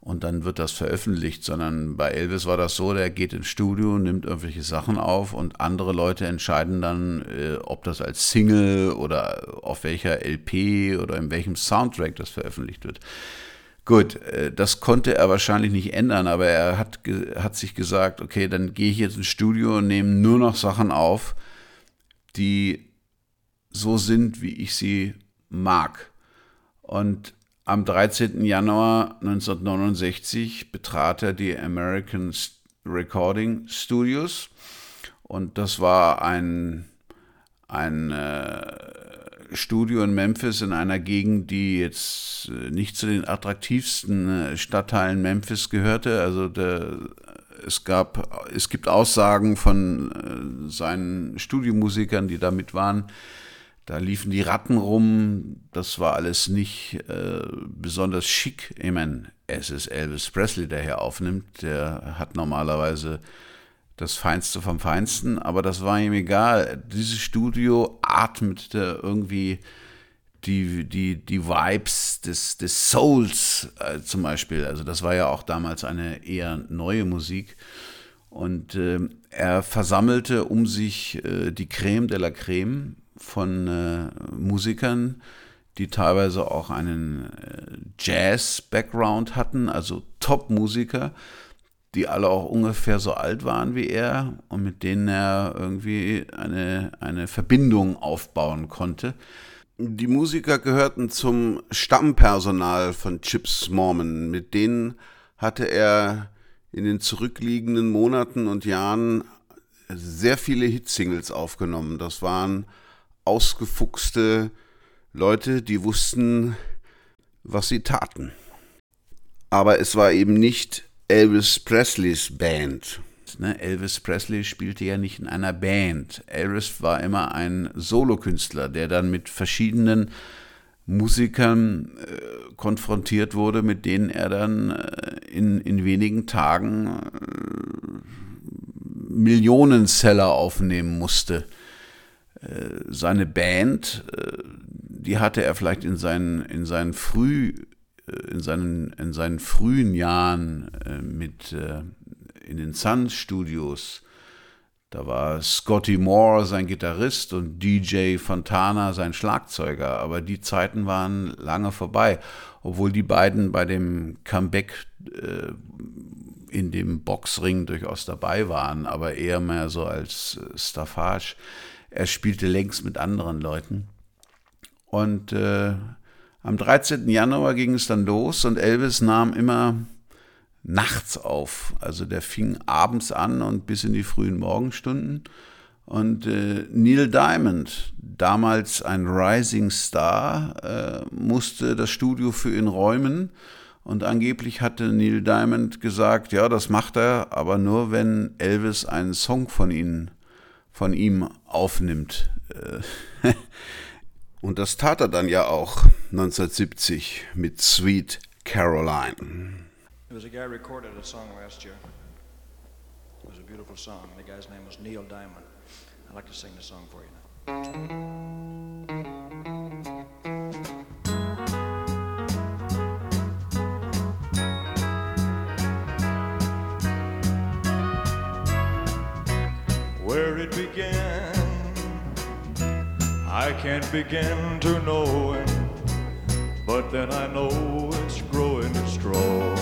und dann wird das veröffentlicht, sondern bei Elvis war das so, der geht ins Studio, nimmt irgendwelche Sachen auf und andere Leute entscheiden dann, äh, ob das als Single oder auf welcher LP oder in welchem Soundtrack das veröffentlicht wird. Gut, äh, das konnte er wahrscheinlich nicht ändern, aber er hat, hat sich gesagt, okay, dann gehe ich jetzt ins Studio und nehme nur noch Sachen auf, die so sind, wie ich sie mag. Und am 13. Januar 1969 betrat er die American Recording Studios und das war ein, ein äh, Studio in Memphis in einer Gegend, die jetzt äh, nicht zu den attraktivsten äh, Stadtteilen Memphis gehörte. Also der, es gab, es gibt Aussagen von äh, seinen Studiomusikern, die damit waren, da liefen die Ratten rum, das war alles nicht äh, besonders schick. Ich meine, es ist Elvis Presley, der hier aufnimmt, der hat normalerweise das Feinste vom Feinsten, aber das war ihm egal. Dieses Studio atmete irgendwie die, die, die Vibes des, des Souls äh, zum Beispiel. Also das war ja auch damals eine eher neue Musik. Und äh, er versammelte um sich äh, die Creme de la Creme von äh, Musikern, die teilweise auch einen äh, Jazz-Background hatten, also Top-Musiker, die alle auch ungefähr so alt waren wie er und mit denen er irgendwie eine, eine Verbindung aufbauen konnte. Die Musiker gehörten zum Stammpersonal von Chips Mormon. Mit denen hatte er in den zurückliegenden Monaten und Jahren sehr viele Hitsingles aufgenommen. Das waren ausgefuchste Leute, die wussten, was sie taten. Aber es war eben nicht Elvis Presleys Band. Ne, Elvis Presley spielte ja nicht in einer Band. Elvis war immer ein Solokünstler, der dann mit verschiedenen Musikern äh, konfrontiert wurde, mit denen er dann äh, in, in wenigen Tagen äh, Millionenseller aufnehmen musste. Äh, seine Band, äh, die hatte er vielleicht in seinen, in seinen früh in seinen, in seinen frühen Jahren mit in den Sun Studios. Da war Scotty Moore sein Gitarrist und DJ Fontana sein Schlagzeuger. Aber die Zeiten waren lange vorbei, obwohl die beiden bei dem Comeback äh, in dem Boxring durchaus dabei waren, aber eher mehr so als äh, Staffage. Er spielte längst mit anderen Leuten. Und äh, am 13. Januar ging es dann los und Elvis nahm immer nachts auf. Also der fing abends an und bis in die frühen Morgenstunden. Und äh, Neil Diamond, damals ein Rising Star, äh, musste das Studio für ihn räumen. Und angeblich hatte Neil Diamond gesagt, ja, das macht er, aber nur wenn Elvis einen Song von, ihn, von ihm aufnimmt. Äh, und das tat er dann ja auch 1970 mit Sweet Caroline. There was a guy recorded a song last year. It was a beautiful song. The guy's name was Neil Diamond. I'd like to sing the song for you now. Where it began, I can't begin to know it, but then I know it's growing strong.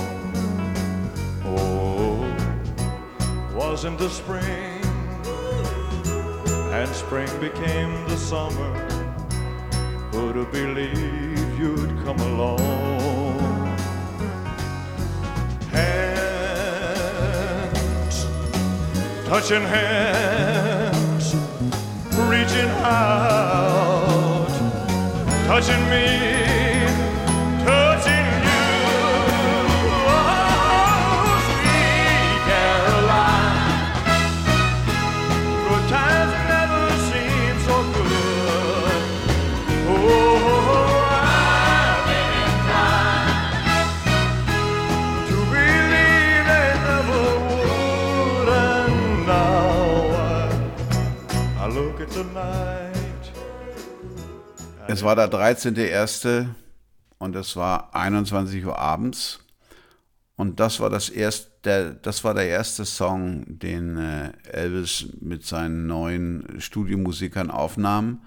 Oh, wasn't the spring, and spring became the summer. Who'd have believed you'd come along? Hands, touching hands, reaching out, touching me. Es war der 13.01. und es war 21 Uhr abends. Und das war das erste, das war der erste Song, den äh, Elvis mit seinen neuen Studiomusikern aufnahm.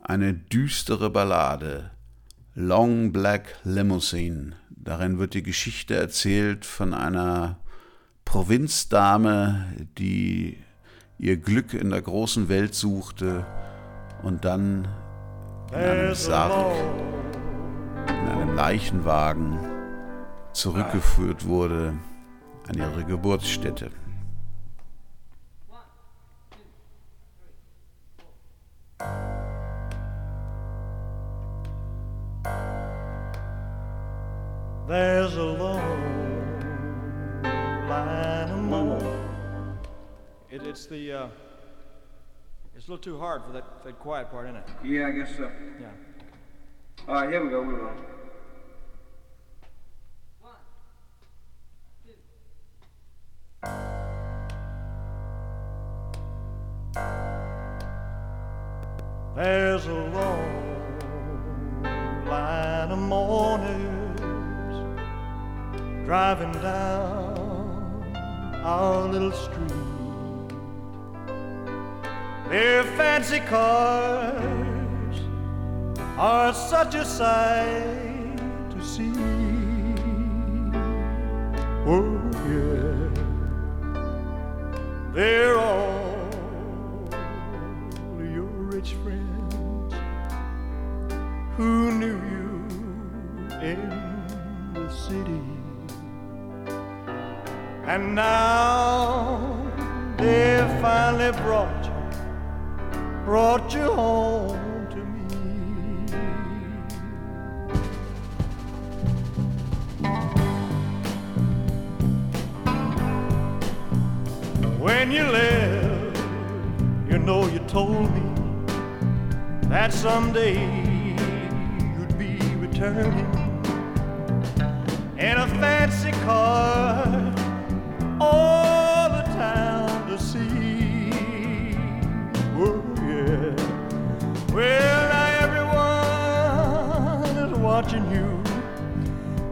Eine düstere Ballade, Long Black Limousine. Darin wird die Geschichte erzählt von einer Provinzdame, die ihr Glück in der großen Welt suchte und dann in einem Sarg, in einem Leichenwagen zurückgeführt wurde an ihre Geburtsstätte. There's a long line of more. It, it's the. Uh It's a little too hard for that, that quiet part, isn't it? Yeah, I guess so. Yeah. All right, here we go. We will. There's a long line of mourners driving down our little street. Their fancy cars are such a sight to see. Oh, yeah, they're all your rich friends who knew you in the city. And now they've finally brought you, brought you home to me. When you left, you know you told me that someday you'd be returning in a fancy car all Well, now everyone is watching you.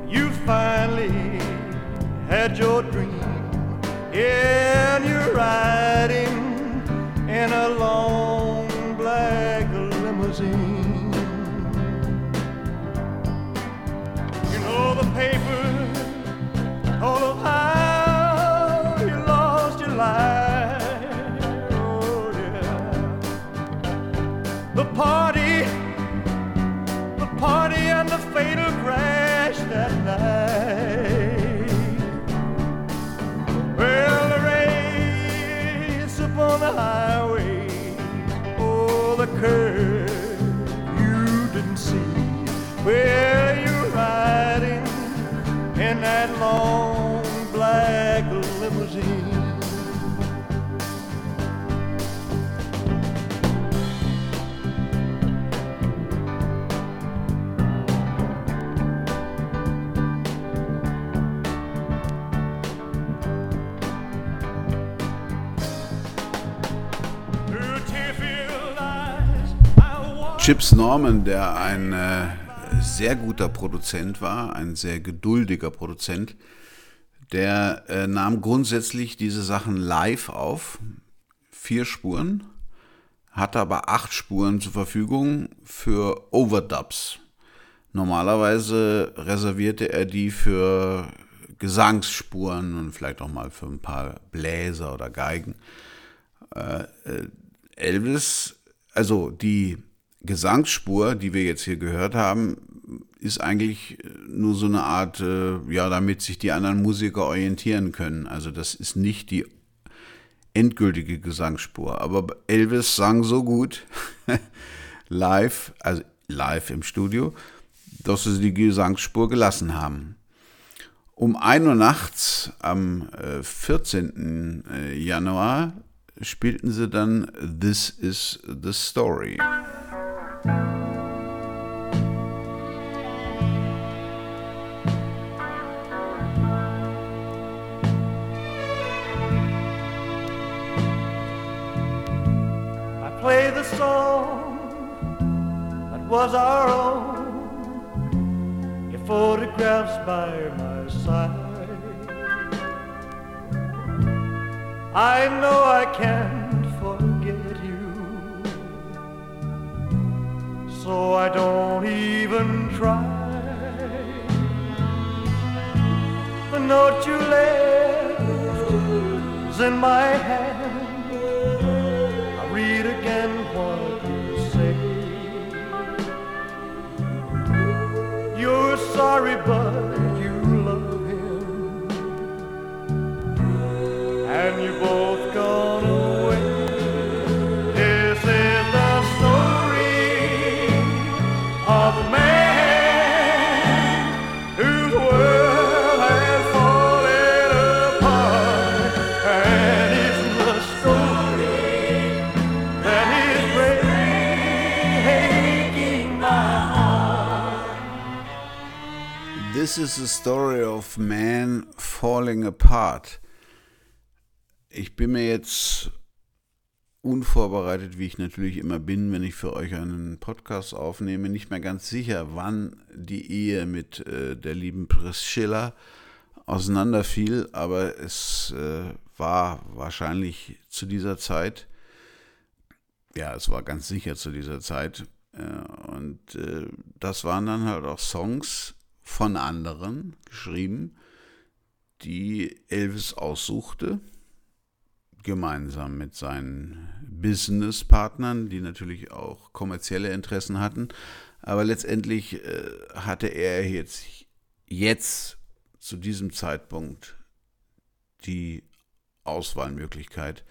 You finally had your dream, and you're riding in a long black limousine. You know the papers all of how Chips Norman, der ein äh, sehr guter Produzent war, ein sehr geduldiger Produzent, der äh, nahm grundsätzlich diese Sachen live auf, vier Spuren, hatte aber acht Spuren zur Verfügung für Overdubs. Normalerweise reservierte er die für Gesangsspuren und vielleicht auch mal für ein paar Bläser oder Geigen. Äh, äh, Elvis, also die Gesangsspur, die wir jetzt hier gehört haben, ist eigentlich nur so eine Art, äh, ja, damit sich die anderen Musiker orientieren können. Also das ist nicht die endgültige Gesangsspur. Aber Elvis sang so gut live, also live im Studio, dass sie die Gesangsspur gelassen haben. Um 1 Uhr nachts am äh, 14. äh, Januar spielten sie dann This is the Story. I play the song that was our own. Your photographs by my side. I know I can't so I don't even try. The note you left is in my hand. I read again what you say. You're sorry, but This is the story of man falling apart. Ich bin mir jetzt unvorbereitet, wie ich natürlich immer bin, wenn ich für euch einen Podcast aufnehme, nicht mehr ganz sicher, wann die Ehe mit äh, der lieben Priscilla auseinanderfiel, aber es äh, war wahrscheinlich zu dieser Zeit, ja, es war ganz sicher zu dieser Zeit, Und äh, das waren dann halt auch Songs von anderen geschrieben, die Elvis aussuchte, gemeinsam mit seinen Businesspartnern, die natürlich auch kommerzielle Interessen hatten. Aber letztendlich äh, hatte er jetzt, jetzt zu diesem Zeitpunkt die Auswahlmöglichkeit.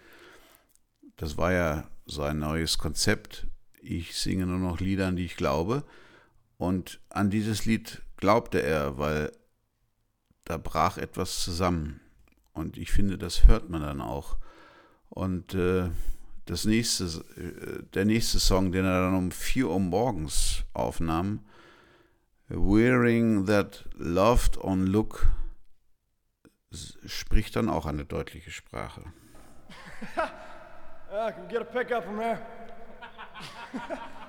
Das war ja sein neues Konzept. Ich singe nur noch Lieder, an die ich glaube. Und an dieses Lied glaubte er, weil da brach etwas zusammen. Und ich finde, das hört man dann auch. Und äh, das nächste, äh, der nächste Song, den er dann um 4 Uhr morgens aufnahm, Wearing That Loved On Look, spricht dann auch eine deutliche Sprache. I can get a pickup from there.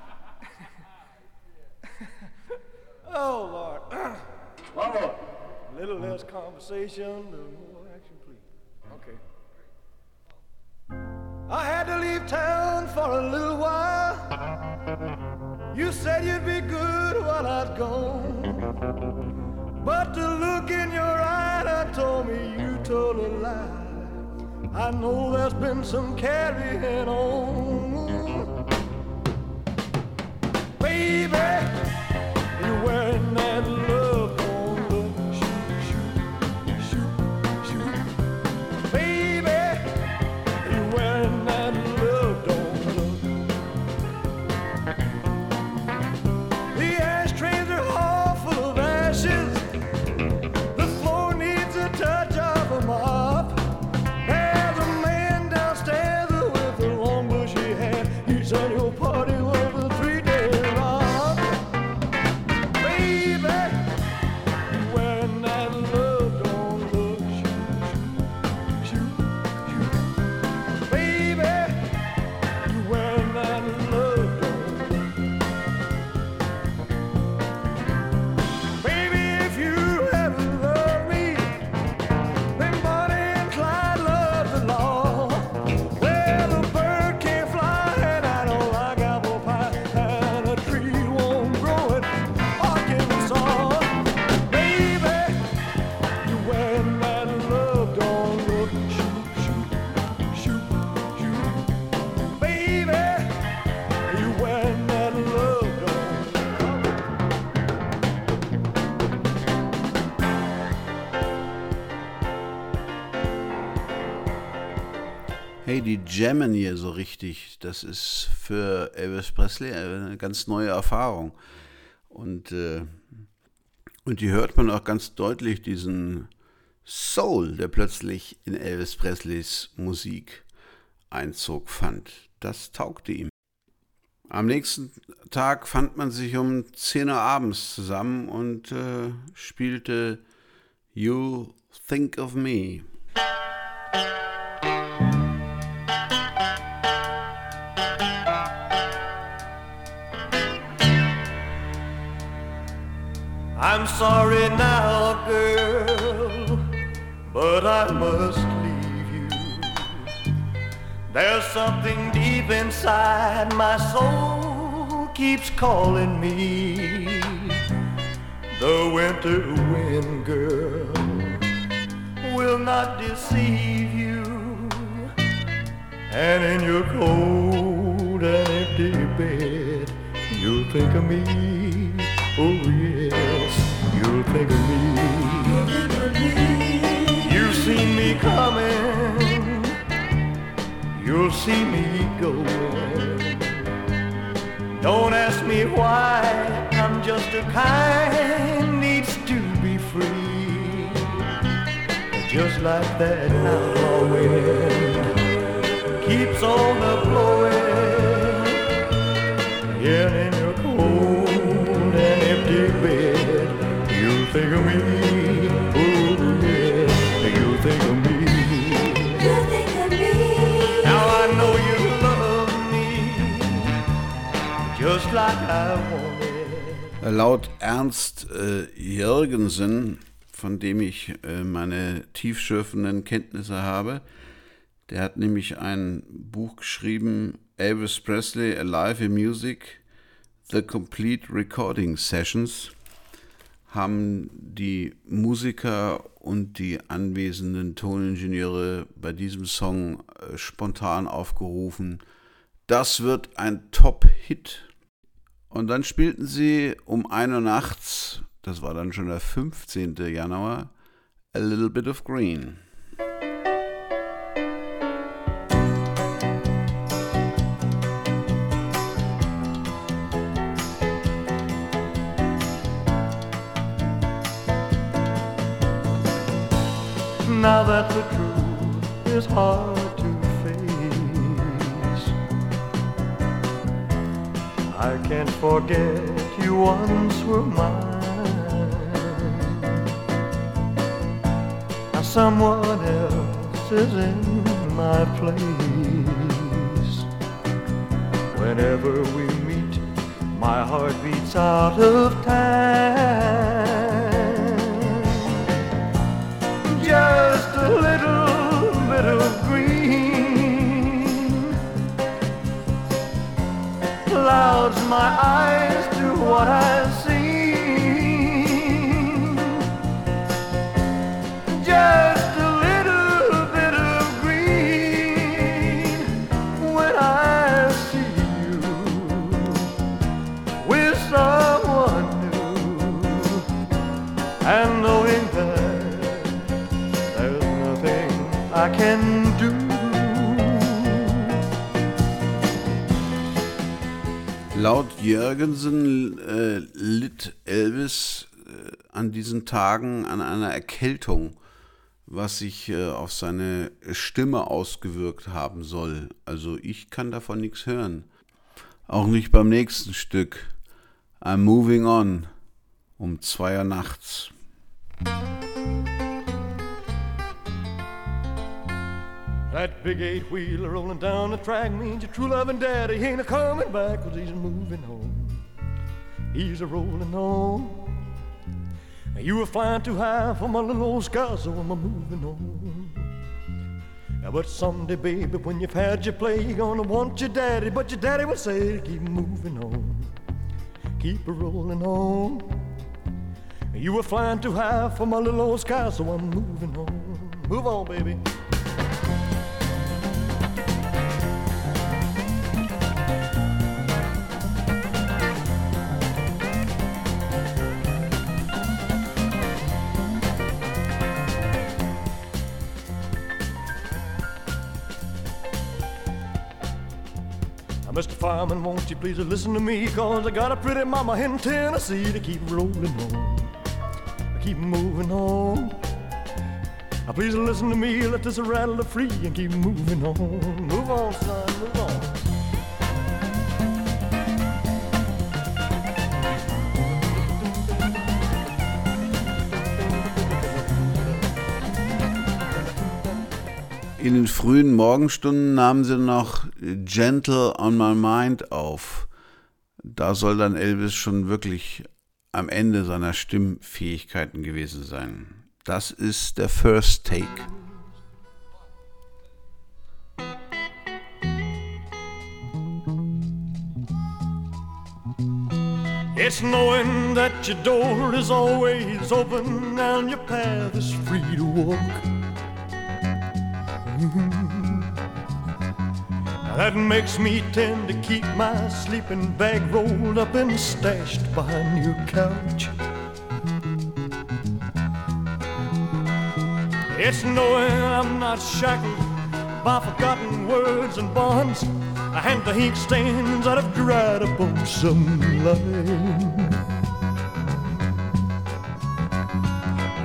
oh, Lord. Bravo. A little less conversation, a little more action, please. Okay. I had to leave town for a little while. You said you'd be good while I was gone. But the look in your eye that told me you told a lie. I know there's been some carrying on. Baby, you're Hey, die jammen hier so richtig. Das ist für Elvis Presley eine ganz neue Erfahrung. Und, äh, und die hört man auch ganz deutlich, diesen Soul, der plötzlich in Elvis Presleys Musik Einzug fand. Das taugte ihm. Am nächsten Tag fand man sich um 10 Uhr abends zusammen und äh, spielte You Think of Me. Sorry now, girl, but I must leave you. There's something deep inside my soul keeps calling me. The winter wind, girl, will not deceive you. And in your cold and empty bed, you'll think of me. You'll think of me. You've seen me coming, you'll see me going. Don't ask me why, I'm just a kind needs to be free. Just like that outlaw wind keeps on a blowing. Yeah, think of me. Yeah, you'll think of me. Now I know you love me just like I wanted. Laut Ernst äh, Jürgensen, von dem ich äh, meine tiefschürfenden Kenntnisse habe, der hat nämlich ein Buch geschrieben, Elvis Presley, Alive in Music, The Complete Recording Sessions haben die Musiker und die anwesenden Toningenieure bei diesem Song äh, spontan aufgerufen. Das wird ein Top-Hit. Und dann spielten sie um 1 Uhr nachts, das war dann schon der 15. Januar, A Little Bit of Green. That the truth is hard to face, I can't forget you once were mine. Now someone else is in my place. Whenever we meet, my heart beats out of time. Just little bit of green clouds my eyes to what I see. Just a little bit of green when I see you with someone new, and can do. Laut Jürgensen äh, litt Elvis äh, an diesen Tagen an einer Erkältung, was sich äh, auf seine Stimme ausgewirkt haben soll. Also ich kann davon nichts hören. Auch nicht beim nächsten Stück. I'm Moving On um zwei Uhr nachts. That big eight wheeler rolling down the track means your true loving daddy ain't a coming back 'cause he's moving on. He's a rolling on. You were flying too high for my little old sky, so I'm a moving on. But someday, baby, when you've had your play, you're gonna want your daddy, but your daddy will say, to keep moving on, keep a rolling on. You were flying too high for my little old sky, so I'm moving on. Move on, baby. Mr. Fireman, won't you please listen to me? Cause I got a pretty mama in Tennessee to keep rolling on, I keep moving on. Now, please listen to me, let this rattle free and keep moving on. Move on, son, move on. In den frühen Morgenstunden nahmen sie noch Gentle on My Mind auf. Da soll dann Elvis schon wirklich am Ende seiner Stimmfähigkeiten gewesen sein. Das ist der First Take. It's knowing that your door is always open and your path is free to walk. Now That makes me tend to keep my sleeping bag rolled up and stashed behind your couch. It's knowing I'm not shackled by forgotten words and bonds and the ink stains that have dried up on some line.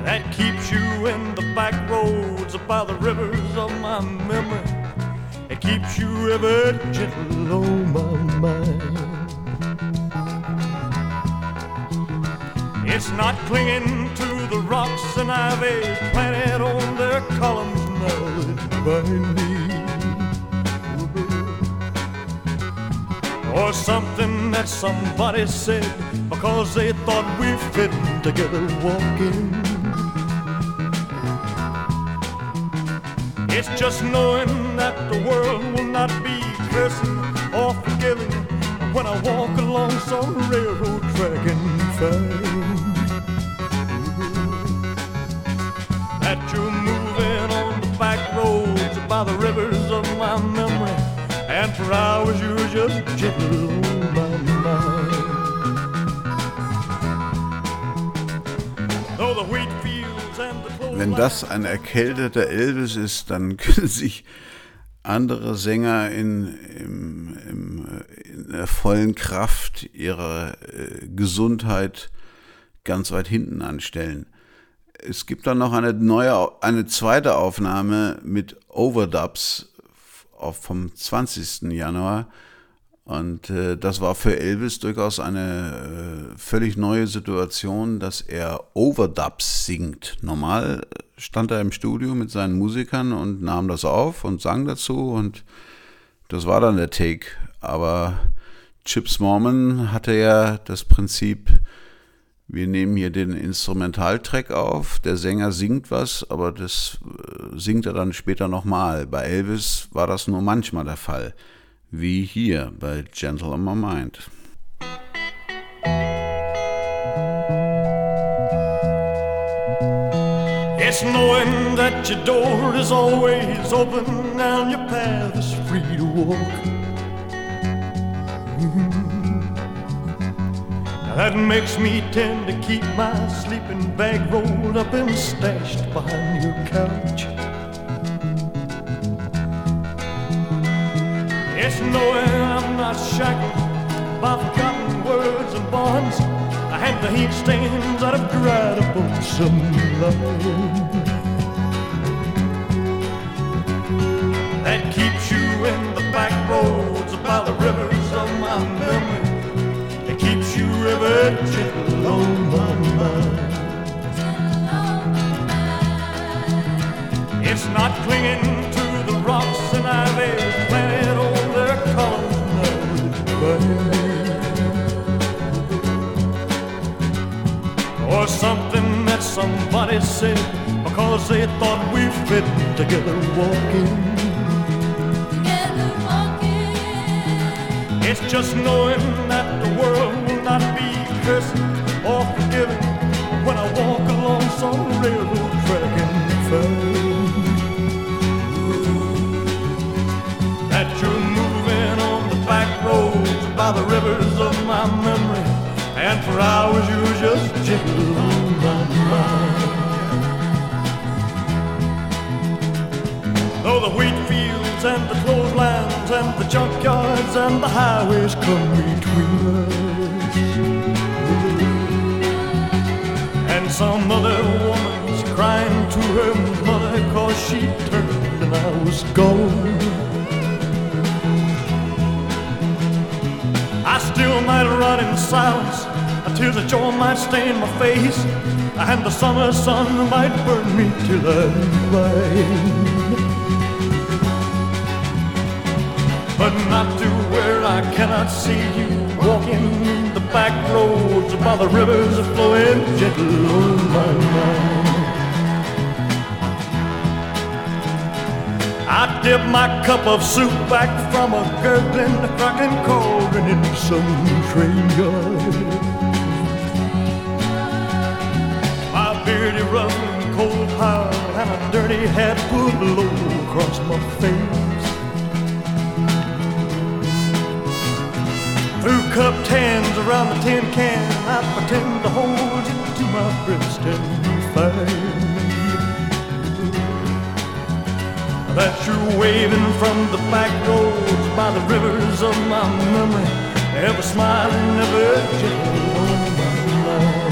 That keeps you in the back roads by the rivers of my memory. It keeps you ever gentle on my mind. It's not clinging to the rocks and ivy planted on their columns now that bind me. Or something that somebody said because they thought we fit together walking. It's just knowing that the world will not be cursing or forgiving when I walk along some railroad track and find that you're moving on the back roads by the rivers of my memory, and for hours you're just on my mind. Though the wheat Wenn das ein erkälteter Elvis ist, dann können sich andere Sänger in, im, im, in der vollen Kraft ihrer äh, Gesundheit ganz weit hinten anstellen. Es gibt dann noch eine neue, eine zweite Aufnahme mit Overdubs vom 20. Januar. Und äh, das war für Elvis durchaus eine äh, völlig neue Situation, dass er Overdubs singt. Normal stand er im Studio mit seinen Musikern und nahm das auf und sang dazu und das war dann der Take. Aber Chips Mormon hatte ja das Prinzip, wir nehmen hier den Instrumentaltrack auf, der Sänger singt was, aber das äh, singt er dann später nochmal. Bei Elvis war das nur manchmal der Fall, wie hier bei Gentle on My Mind. It's knowing that your door is always open and your path is free to walk. Mhm. That makes me tend to keep my sleeping bag rolled up and stashed behind your couch. It's knowing I'm not shackled by forgotten words and bonds and the heat stains that have dried up some line. That keeps you in the back roads by the rivers of my memory. It keeps you ever gentle on my mind. It's not clinging to the rocks and ivy or something that somebody said because they thought we fit together walking. Together walking. It's just knowing that the world will not be cursing or forgiving when I walk along some railroad track and find that you're moving on the back roads by the rivers of my memory. And for hours you were just gentle on my mind. Though the wheat fields and the clotheslines and the junkyards and the highways come between us. And some other woman's crying to her mother cause she turned and I was gone. Still might run in silence Tears of joy might stain my face, and the summer sun might burn me till I'm blind. But not to where I cannot see you walking the back roads by the rivers flowing gentle on my mind. I dip my cup of soup back from a gurgling, cracking cauldron some train yard. beardy rough and cold hard and a dirty hat pulled low across my face. Through cupped hands around the tin can, I pretend to hold you to my breast and find that you're waving from the back roads by the rivers of my memory, ever smiling, ever gentle on my mind.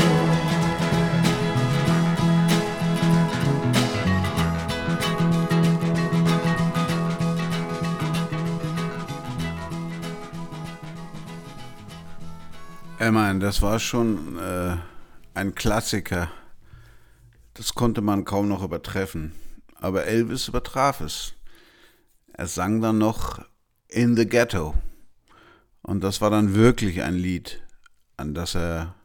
Ich meine, das war schon äh, ein Klassiker. Das konnte man kaum noch übertreffen. Aber Elvis übertraf es. Er sang dann noch In the Ghetto. Und das war dann wirklich ein Lied, an das er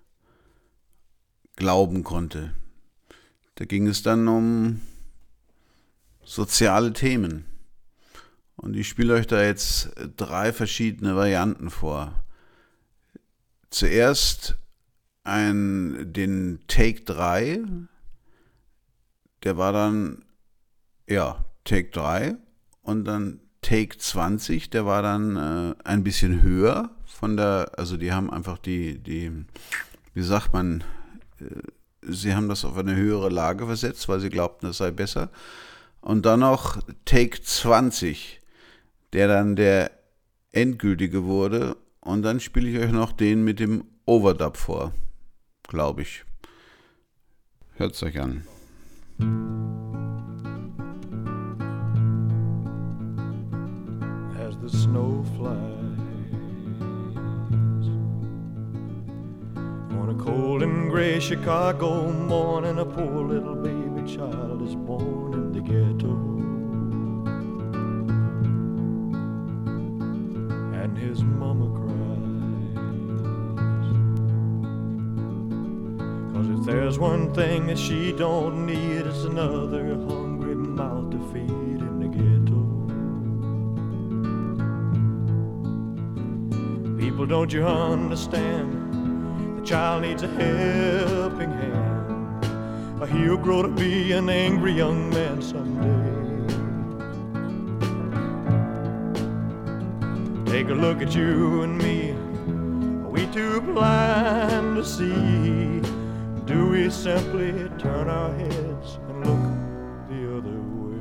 glauben konnte. Da ging es dann um soziale Themen. Und ich spiele euch da jetzt drei verschiedene Varianten vor. zuerst ein, den Take 3, der war dann, ja, Take 3 und dann Take 20, der war dann äh, ein bisschen höher von der, also die haben einfach die, die, wie sagt man, äh, sie haben das auf eine höhere Lage versetzt, weil sie glaubten, es sei besser. Und dann noch Take 20, der dann der endgültige wurde. Und dann spiele ich euch noch den mit dem Overdub vor, glaube ich. Hört es euch an. Snow flies. On a cold and gray Chicago morning, a poor little baby child is born in the ghetto. And his mama cries. Cause if there's one thing that she don't need, it's another hungry mouth to feed People, don't you understand? The child needs a helping hand. Or he'll grow to be an angry young man someday. Take a look at you and me. Are we too blind to see? Do we simply turn our heads and look the other way?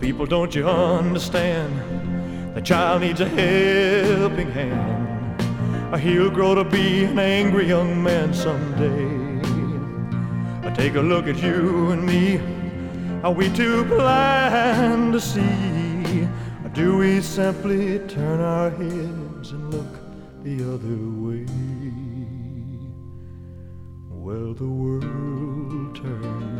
People, don't you understand? The child needs a helping hand. Or he'll grow to be an angry young man someday. Take a look at you and me. Are we too blind to see? Or do we simply turn our heads and look the other way? Well, the world turns.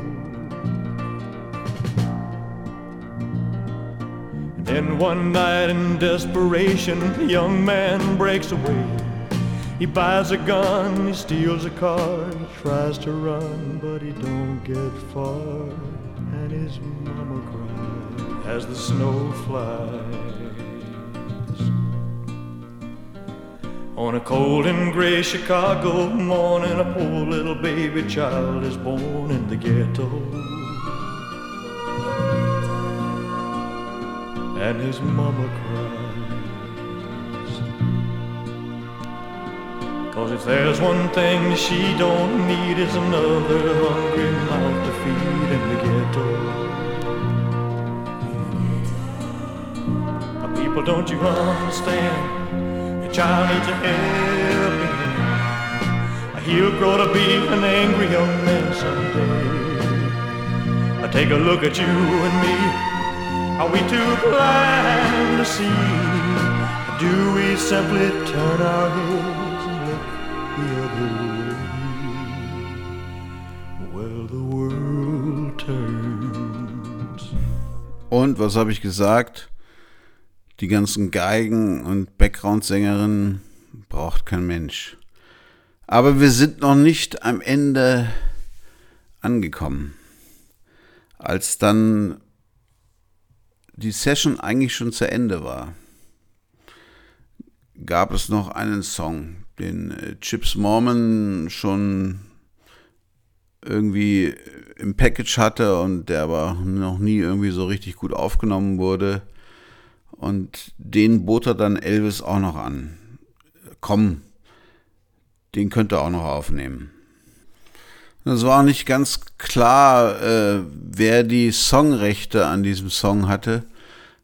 Then one night in desperation, the young man breaks away. He buys a gun, he steals a car, he tries to run, but he don't get far. And his mama cries as the snow flies. On a cold and gray Chicago morning, a poor little baby child is born in the ghetto. And his mama cries. Cause if there's one thing she don't need is another hungry mouth to feed in the ghetto. People, don't you understand? The child needs a helping hand. He'll grow to be an angry young man someday. Uh, Take a look at you and me. Are we too blind to see? Do we simply turn our heads and look the other way? Well, the world turns. Und was habe ich gesagt? Die ganzen Geigen und Background-Sängerinnen braucht kein Mensch. Aber wir sind noch nicht am Ende angekommen. Als dann die Session eigentlich schon zu Ende war, gab es noch einen Song, den äh, Chips Mormon schon irgendwie im Package hatte und der aber noch nie irgendwie so richtig gut aufgenommen wurde. Und den bot er dann Elvis auch noch an. Komm, den könnt ihr auch noch aufnehmen. Es war nicht ganz klar, äh, wer die Songrechte an diesem Song hatte,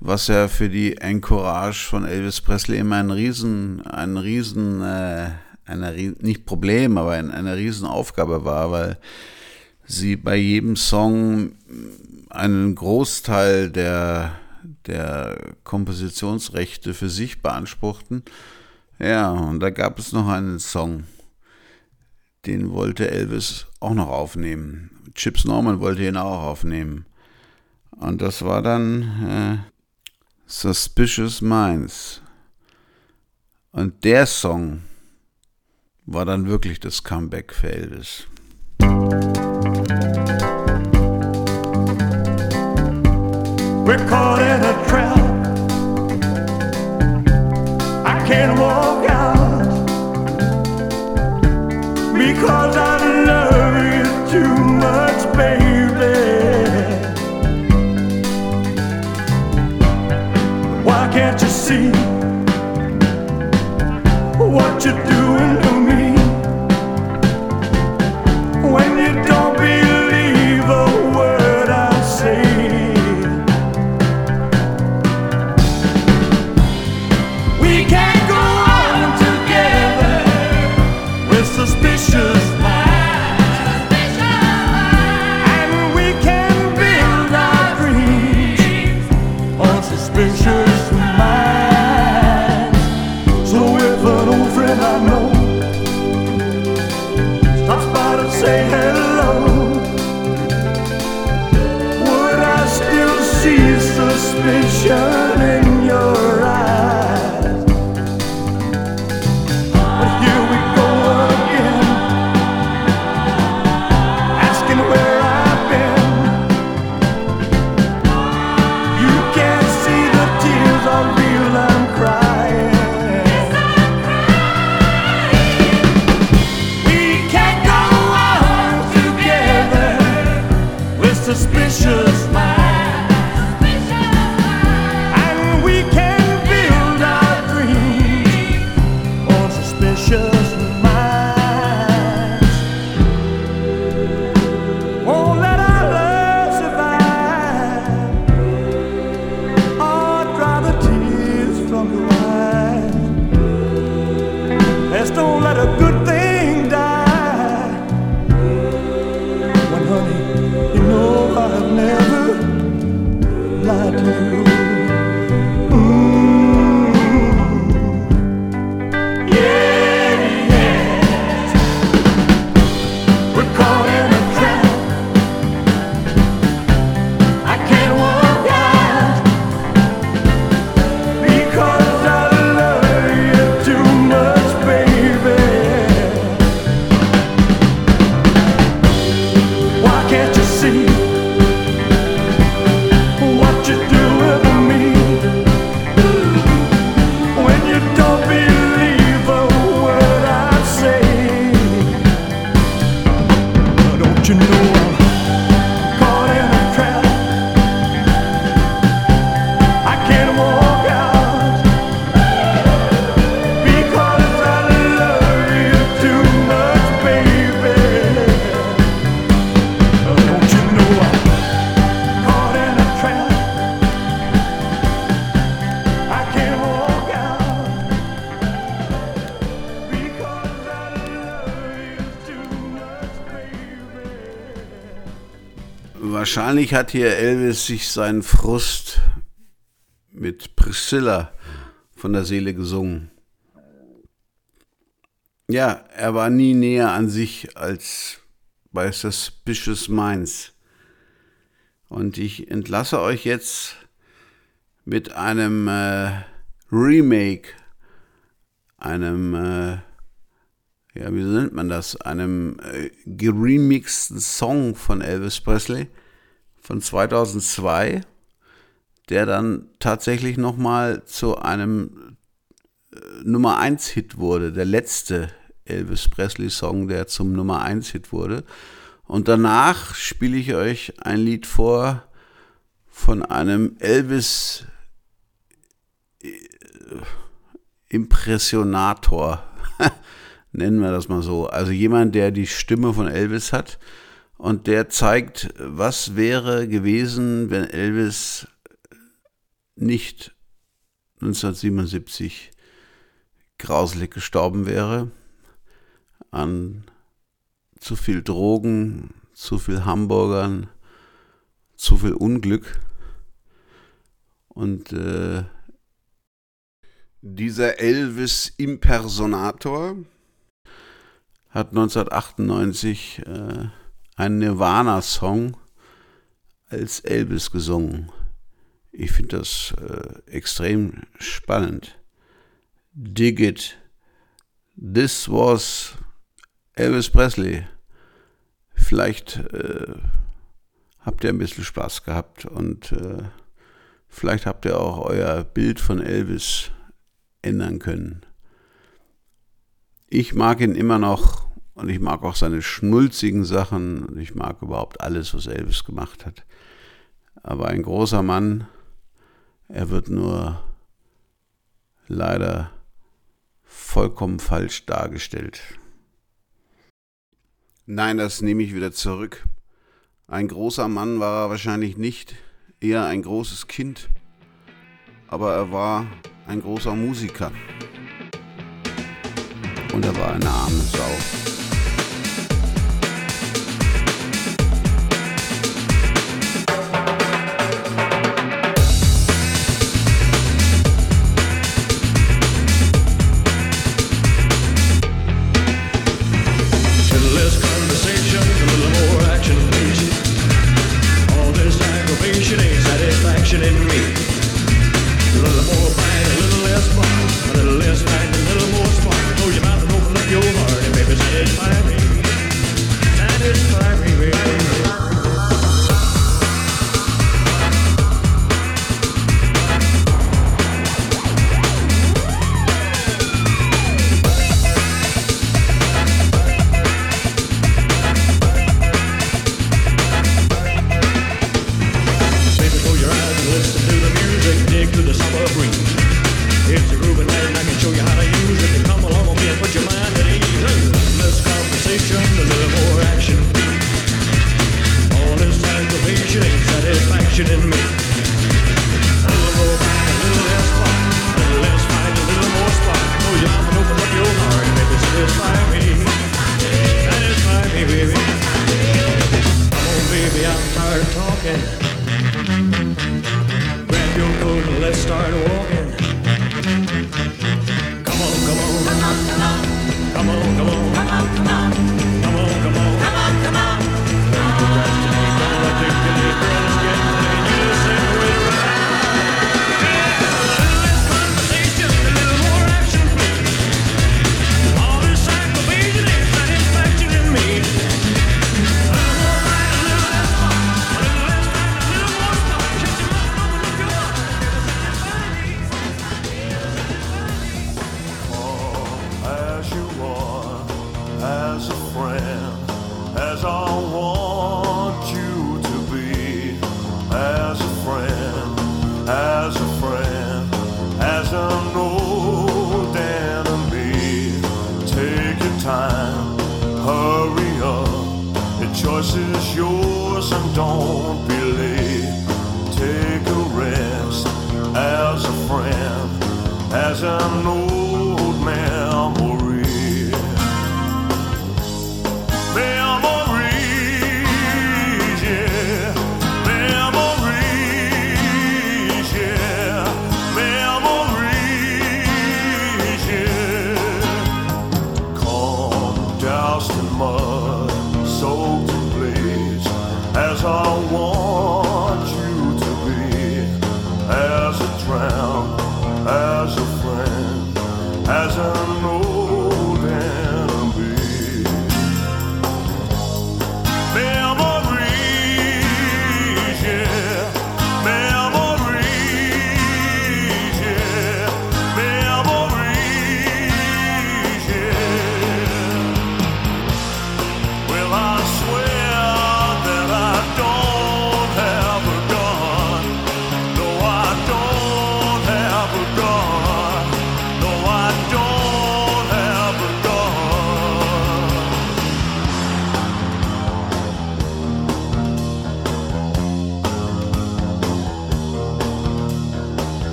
was ja für die Encourage von Elvis Presley immer ein Riesen, ein Riesen, äh, eine, nicht Problem, aber eine, eine Riesenaufgabe war, weil sie bei jedem Song einen Großteil der, der Kompositionsrechte für sich beanspruchten. Ja, und da gab es noch einen Song, den wollte Elvis auch noch aufnehmen. Chips Norman wollte ihn auch aufnehmen. Und das war dann äh, Suspicious Minds. Und der Song war dann wirklich das Comeback für Elvis. We're caught in a trap. I can't walk out because I see what you're doing Wahrscheinlich hat hier Elvis sich seinen Frust mit Priscilla von der Seele gesungen. Ja, er war nie näher an sich als bei Suspicious Minds. Und ich entlasse euch jetzt mit einem äh, Remake, einem, äh, ja, wie nennt man das, einem äh, geremixten Song von Elvis Presley von 2002, der dann tatsächlich nochmal zu einem äh, Nummer 1 Hit wurde, der letzte Elvis Presley Song, der zum Nummer 1 Hit wurde. Und danach spiele ich euch ein Lied vor von einem Elvis äh, Impressionator, nennen wir das mal so. Also jemand, der die Stimme von Elvis hat und der zeigt, was wäre gewesen, wenn Elvis nicht 1977 grauselig gestorben wäre an zu viel Drogen, zu viel Hamburgern, zu viel Unglück. Und äh, dieser Elvis Impersonator hat 1998 äh, einen Nirvana-Song als Elvis gesungen. Ich finde das äh, extrem spannend. Dig it. This was Elvis Presley. Vielleicht äh, habt ihr ein bisschen Spaß gehabt und äh, vielleicht habt ihr auch euer Bild von Elvis ändern können. Ich mag ihn immer noch und ich mag auch seine schnulzigen Sachen und ich mag überhaupt alles, was Elvis gemacht hat. Aber ein großer Mann, er wird nur leider vollkommen falsch dargestellt. Nein, das nehme ich wieder zurück. Ein großer Mann war er wahrscheinlich nicht, eher ein großes Kind, aber er war ein großer Musiker. Und er war eine arme Sau.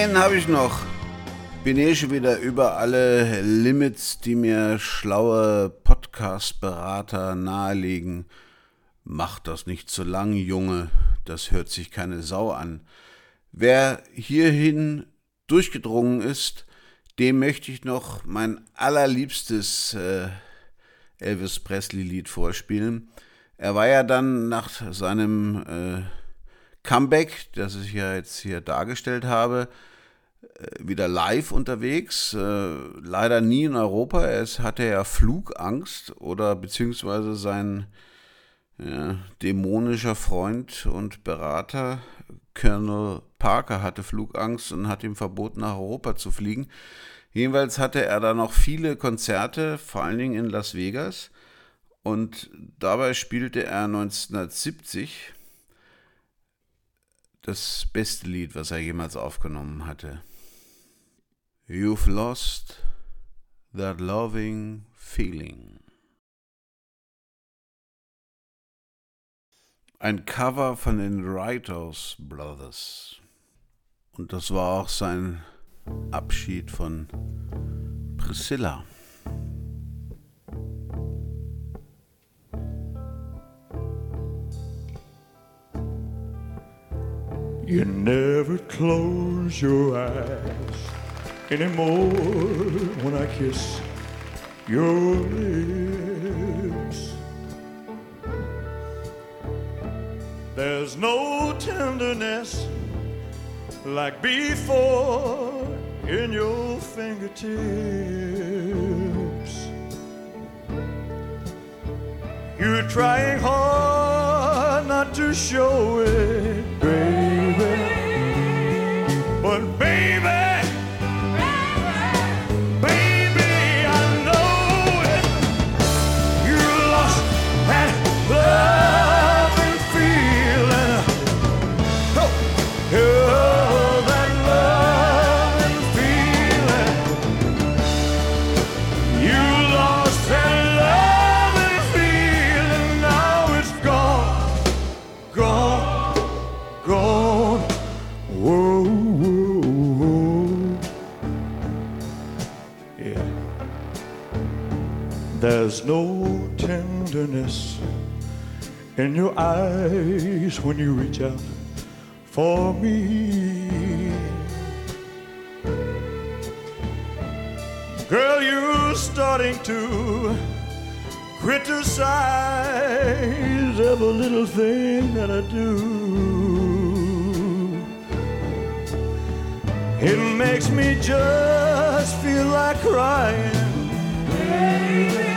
Einen habe ich noch. Bin eh schon wieder über alle Limits, die mir schlaue Podcast-Berater nahelegen. Mach das nicht zu lang, Junge. Das hört sich keine Sau an. Wer hierhin durchgedrungen ist, dem möchte ich noch mein allerliebstes äh, Elvis Presley-Lied vorspielen. Er war ja dann nach seinem äh, Comeback, das ich ja jetzt hier dargestellt habe, wieder live unterwegs. Äh, leider nie in Europa. Es hatte ja Flugangst oder beziehungsweise sein ja, dämonischer Freund und Berater Colonel Parker hatte Flugangst und hat ihm verboten, nach Europa zu fliegen. Jedenfalls hatte er da noch viele Konzerte, vor allen Dingen in Las Vegas. Und dabei spielte er 1970 das beste Lied, was er jemals aufgenommen hatte. You've lost that loving feeling. Ein Cover von den Writers Brothers. Und das war auch sein Abschied von Priscilla. You never close your eyes anymore when I kiss your lips. There's no tenderness like before in your fingertips. You're trying hard not to show it, baby. But baby, There's no tenderness in your eyes when you reach out for me. Girl, you're starting to criticize every little thing that I do. It makes me just feel like crying. Cause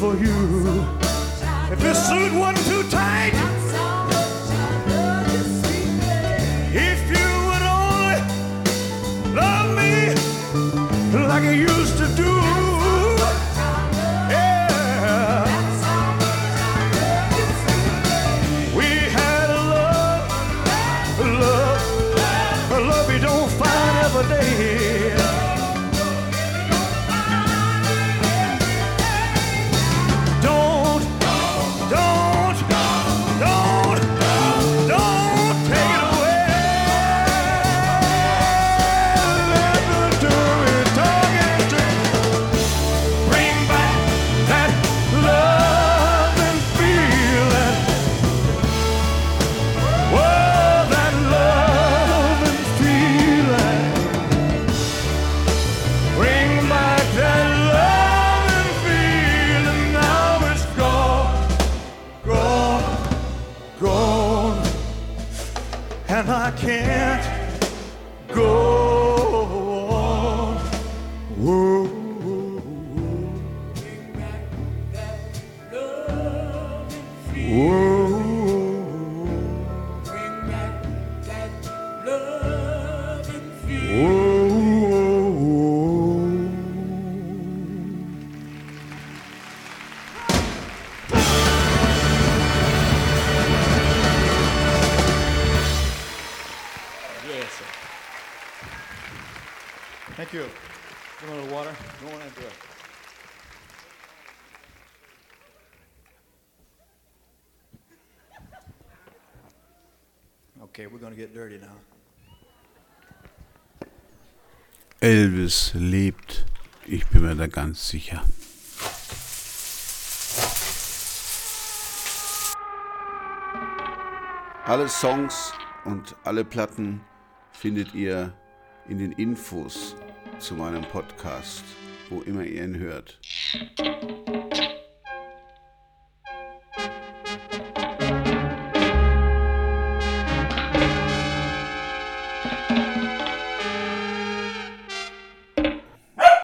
for you. If this suit wasn't Elvis lebt. Ich bin mir da ganz sicher. Alle Songs und alle Platten findet ihr in den Infos zu meinem Podcast, wo immer ihr ihn hört.